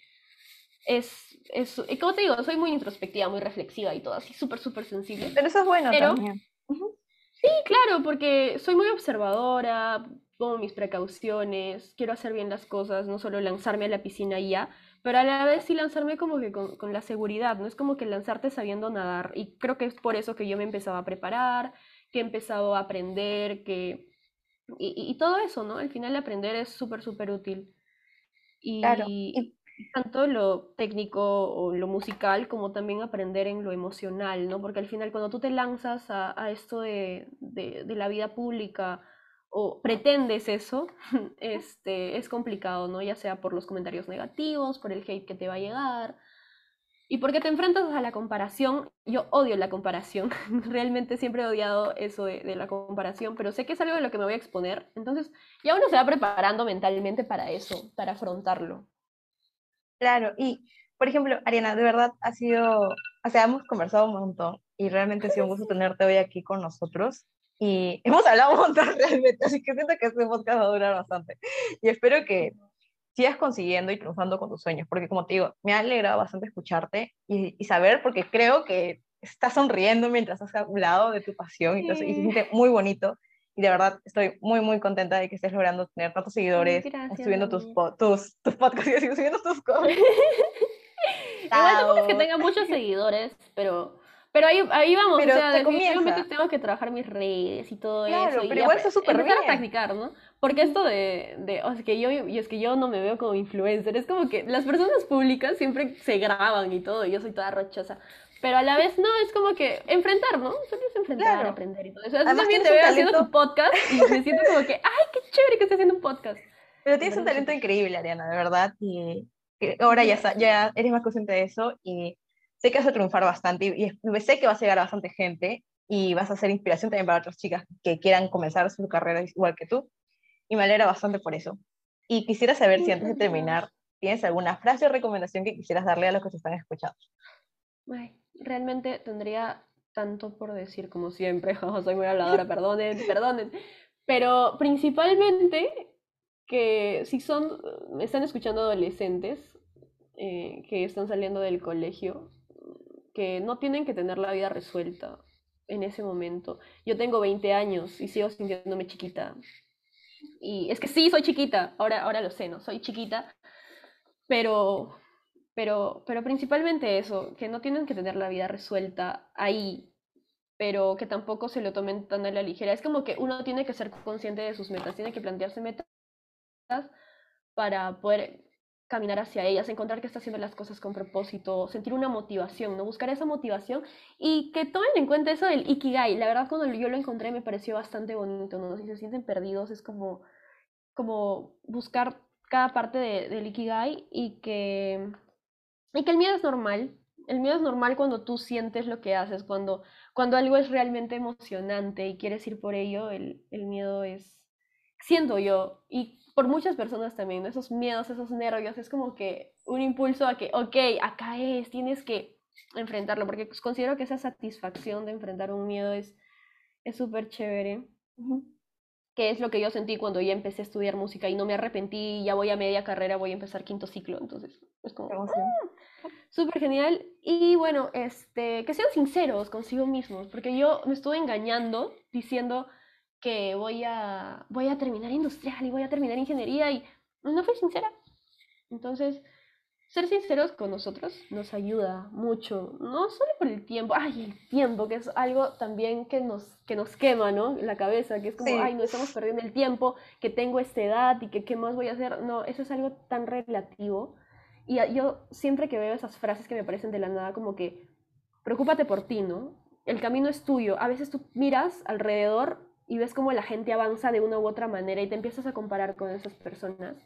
Es, es, y como te digo, soy muy introspectiva, muy reflexiva y todo, así súper, súper sensible. Pero eso es bueno también. Sí, claro, porque soy muy observadora, tomo mis precauciones, quiero hacer bien las cosas, no solo lanzarme a la piscina y ya, pero a la vez sí lanzarme como que con, con, la seguridad, no es como que lanzarte sabiendo nadar. Y creo que es por eso que yo me empezaba a preparar, que he empezado a aprender, que... Y, y, todo eso, ¿no? Al final aprender es súper, súper útil. Y, claro. y tanto lo técnico o lo musical como también aprender en lo emocional, ¿no? Porque al final cuando tú te lanzas a, a esto de, de, de la vida pública, o pretendes eso, este, es complicado, ¿no? Ya sea por los comentarios negativos, por el hate que te va a llegar, y porque te enfrentas a la comparación. Yo odio la comparación, realmente siempre he odiado eso de, de, la comparación, pero sé que es algo de lo que me voy a exponer, entonces ya uno se va preparando mentalmente para eso, para afrontarlo. Claro, y por ejemplo, Ariana, de verdad ha sido, o sea, hemos conversado un montón y realmente ha sido un gusto tenerte hoy aquí con nosotros y hemos hablado un montón realmente, así que siento que este podcast va a durar bastante. Y espero que sigas consiguiendo y triunfando con tus sueños, porque como te digo, me ha alegrado bastante escucharte y, y saber, porque creo que estás sonriendo mientras has hablado de tu pasión y, todo, y se siente muy bonito. Y de verdad estoy muy, muy contenta de que estés logrando tener tantos seguidores, Gracias, subiendo tus, tus, tus podcasts y subiendo tus cosas. Igual tampoco es que tenga muchos seguidores, pero pero ahí, ahí vamos, pero o sea, definitivamente tengo que trabajar mis redes y todo claro, eso. Pero y igual es súper bien. a practicar, ¿no? Porque esto de, de o sea, que yo, y es que yo no me veo como influencer, es como que las personas públicas siempre se graban y todo, y yo soy toda rochosa. Pero a la vez no, es como que enfrentar, ¿no? Solo es enfrentar, claro. aprender y todo eso. Además, también te veo haciendo tu podcast y me siento como que, ay, qué chévere que estés haciendo un podcast. Pero tienes un talento increíble, Ariana, de verdad, y ahora ya, ya eres más consciente de eso y sé que vas a triunfar bastante y, sé que vas a llegar a bastante gente y vas a ser inspiración también para otras chicas que quieran comenzar su carrera igual que tú. Y me alegra bastante por eso. Y quisiera saber si antes de terminar tienes alguna frase o recomendación que quisieras darle a los que te están escuchando. Ay, realmente tendría tanto por decir como siempre, soy muy habladora, perdonen, perdonen, pero principalmente que si son, están escuchando adolescentes eh, que están saliendo del colegio, que no tienen que tener la vida resuelta en ese momento. Yo tengo 20 años y sigo sintiéndome chiquita. Y es que sí, soy chiquita, ahora, ahora lo sé, ¿no? Soy chiquita, pero, pero, pero principalmente eso, que no tienen que tener la vida resuelta ahí, pero que tampoco se lo tomen tan a la ligera. Es como que uno tiene que ser consciente de sus metas, tiene que plantearse metas para poder caminar hacia ellas, encontrar que está haciendo las cosas con propósito, sentir una motivación, ¿no? Buscar esa motivación y que tomen en cuenta eso del Ikigai. La verdad, cuando yo lo encontré me pareció bastante bonito, ¿no? Si se sienten perdidos, es como, como buscar cada parte de, del Ikigai y que, y que el miedo es normal. El miedo es normal cuando tú sientes lo que haces, cuando, cuando algo es realmente emocionante y quieres ir por ello, el, el miedo es, siento yo, y por muchas personas también, esos miedos, esos nervios, es como que un impulso a que, ok, acá es, tienes que enfrentarlo, porque pues, considero que esa satisfacción de enfrentar un miedo es súper chévere. Que es lo que yo sentí cuando ya empecé a estudiar música y no me arrepentí, ya voy a media carrera, voy a empezar quinto ciclo, entonces es como ¡ah! súper genial. Y bueno, este, que sean sinceros consigo mismos, porque yo me estuve engañando diciendo, que voy a, voy a terminar industrial y voy a terminar ingeniería y no fui sincera. Entonces, ser sinceros con nosotros nos ayuda mucho, no solo por el tiempo, ay, el tiempo, que es algo también que nos, que nos quema, ¿no? La cabeza, que es como, ay, no estamos perdiendo el tiempo, que tengo esta edad y que qué más voy a hacer. No, eso es algo tan relativo. Y yo siempre que veo esas frases que me parecen de la nada, como que, preocúpate por ti, ¿no? El camino es tuyo. A veces tú miras alrededor y ves cómo la gente avanza de una u otra manera y te empiezas a comparar con esas personas,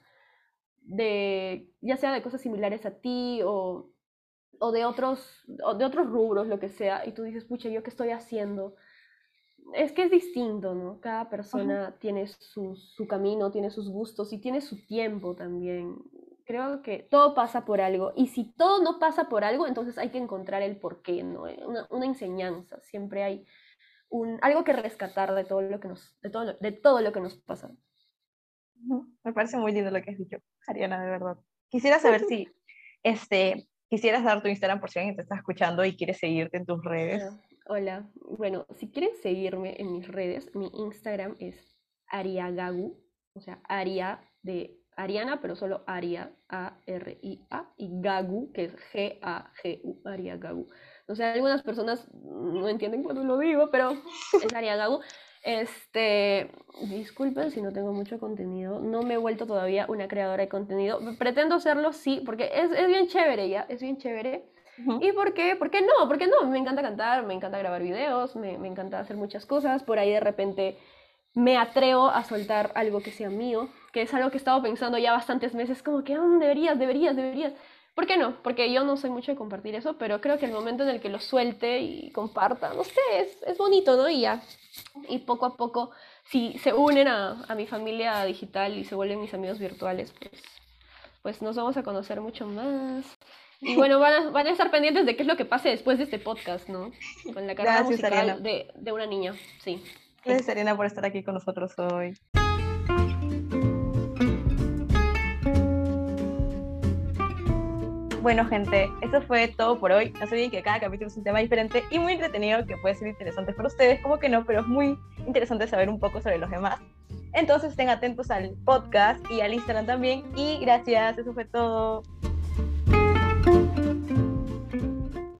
de, ya sea de cosas similares a ti o, o, de, otros, o de otros rubros, lo que sea, y tú dices, pucha, ¿yo qué estoy haciendo? Es que es distinto, ¿no? Cada persona tiene su, su camino, tiene sus gustos y tiene su tiempo también. Creo que todo pasa por algo. Y si todo no pasa por algo, entonces hay que encontrar el porqué, ¿no? Una, una enseñanza. Siempre hay algo que rescatar de todo lo que nos, de todo, de todo lo que nos pasa. Me parece muy lindo lo que has dicho, Ariana, de verdad. Quisiera saber si este, quisieras dar tu Instagram por si alguien te está escuchando y quiere seguirte en tus redes. Hola, bueno, si quieren seguirme en mis redes, mi Instagram es ariagagu, o sea, aria de Ariana, pero solo Aria, A-R-I-A, y Gagu, que es G-A-G-U, Ariagagu. O sea, algunas personas no entienden cuando lo digo, pero es Ariagagu. Este, disculpen si no tengo mucho contenido, no me he vuelto todavía una creadora de contenido. Pretendo serlo, sí, porque es, es bien chévere ya, es bien chévere. ¿Y por qué? ¿Por qué no? ¿Por qué no? Me encanta cantar, me encanta grabar videos, me, me encanta hacer muchas cosas. Por ahí de repente me atrevo a soltar algo que sea mío, que es algo que he estado pensando ya bastantes meses, como que mm, deberías, deberías, deberías. ¿Por qué no? Porque yo no soy mucho de compartir eso, pero creo que el momento en el que lo suelte y comparta, no sé, es, es bonito, ¿no? Y ya, y poco a poco, si se unen a, a mi familia digital y se vuelven mis amigos virtuales, pues, pues nos vamos a conocer mucho más. Y bueno, van a, van a estar pendientes de qué es lo que pase después de este podcast, ¿no? Con la carrera Gracias, musical de, de una niña, sí. Gracias, Ariana, por estar aquí con nosotros hoy. Bueno, gente, eso fue todo por hoy. No se olviden que cada capítulo es un tema diferente y muy entretenido que puede ser interesante para ustedes, como que no, pero es muy interesante saber un poco sobre los demás. Entonces estén atentos al podcast y al Instagram también. Y gracias, eso fue todo.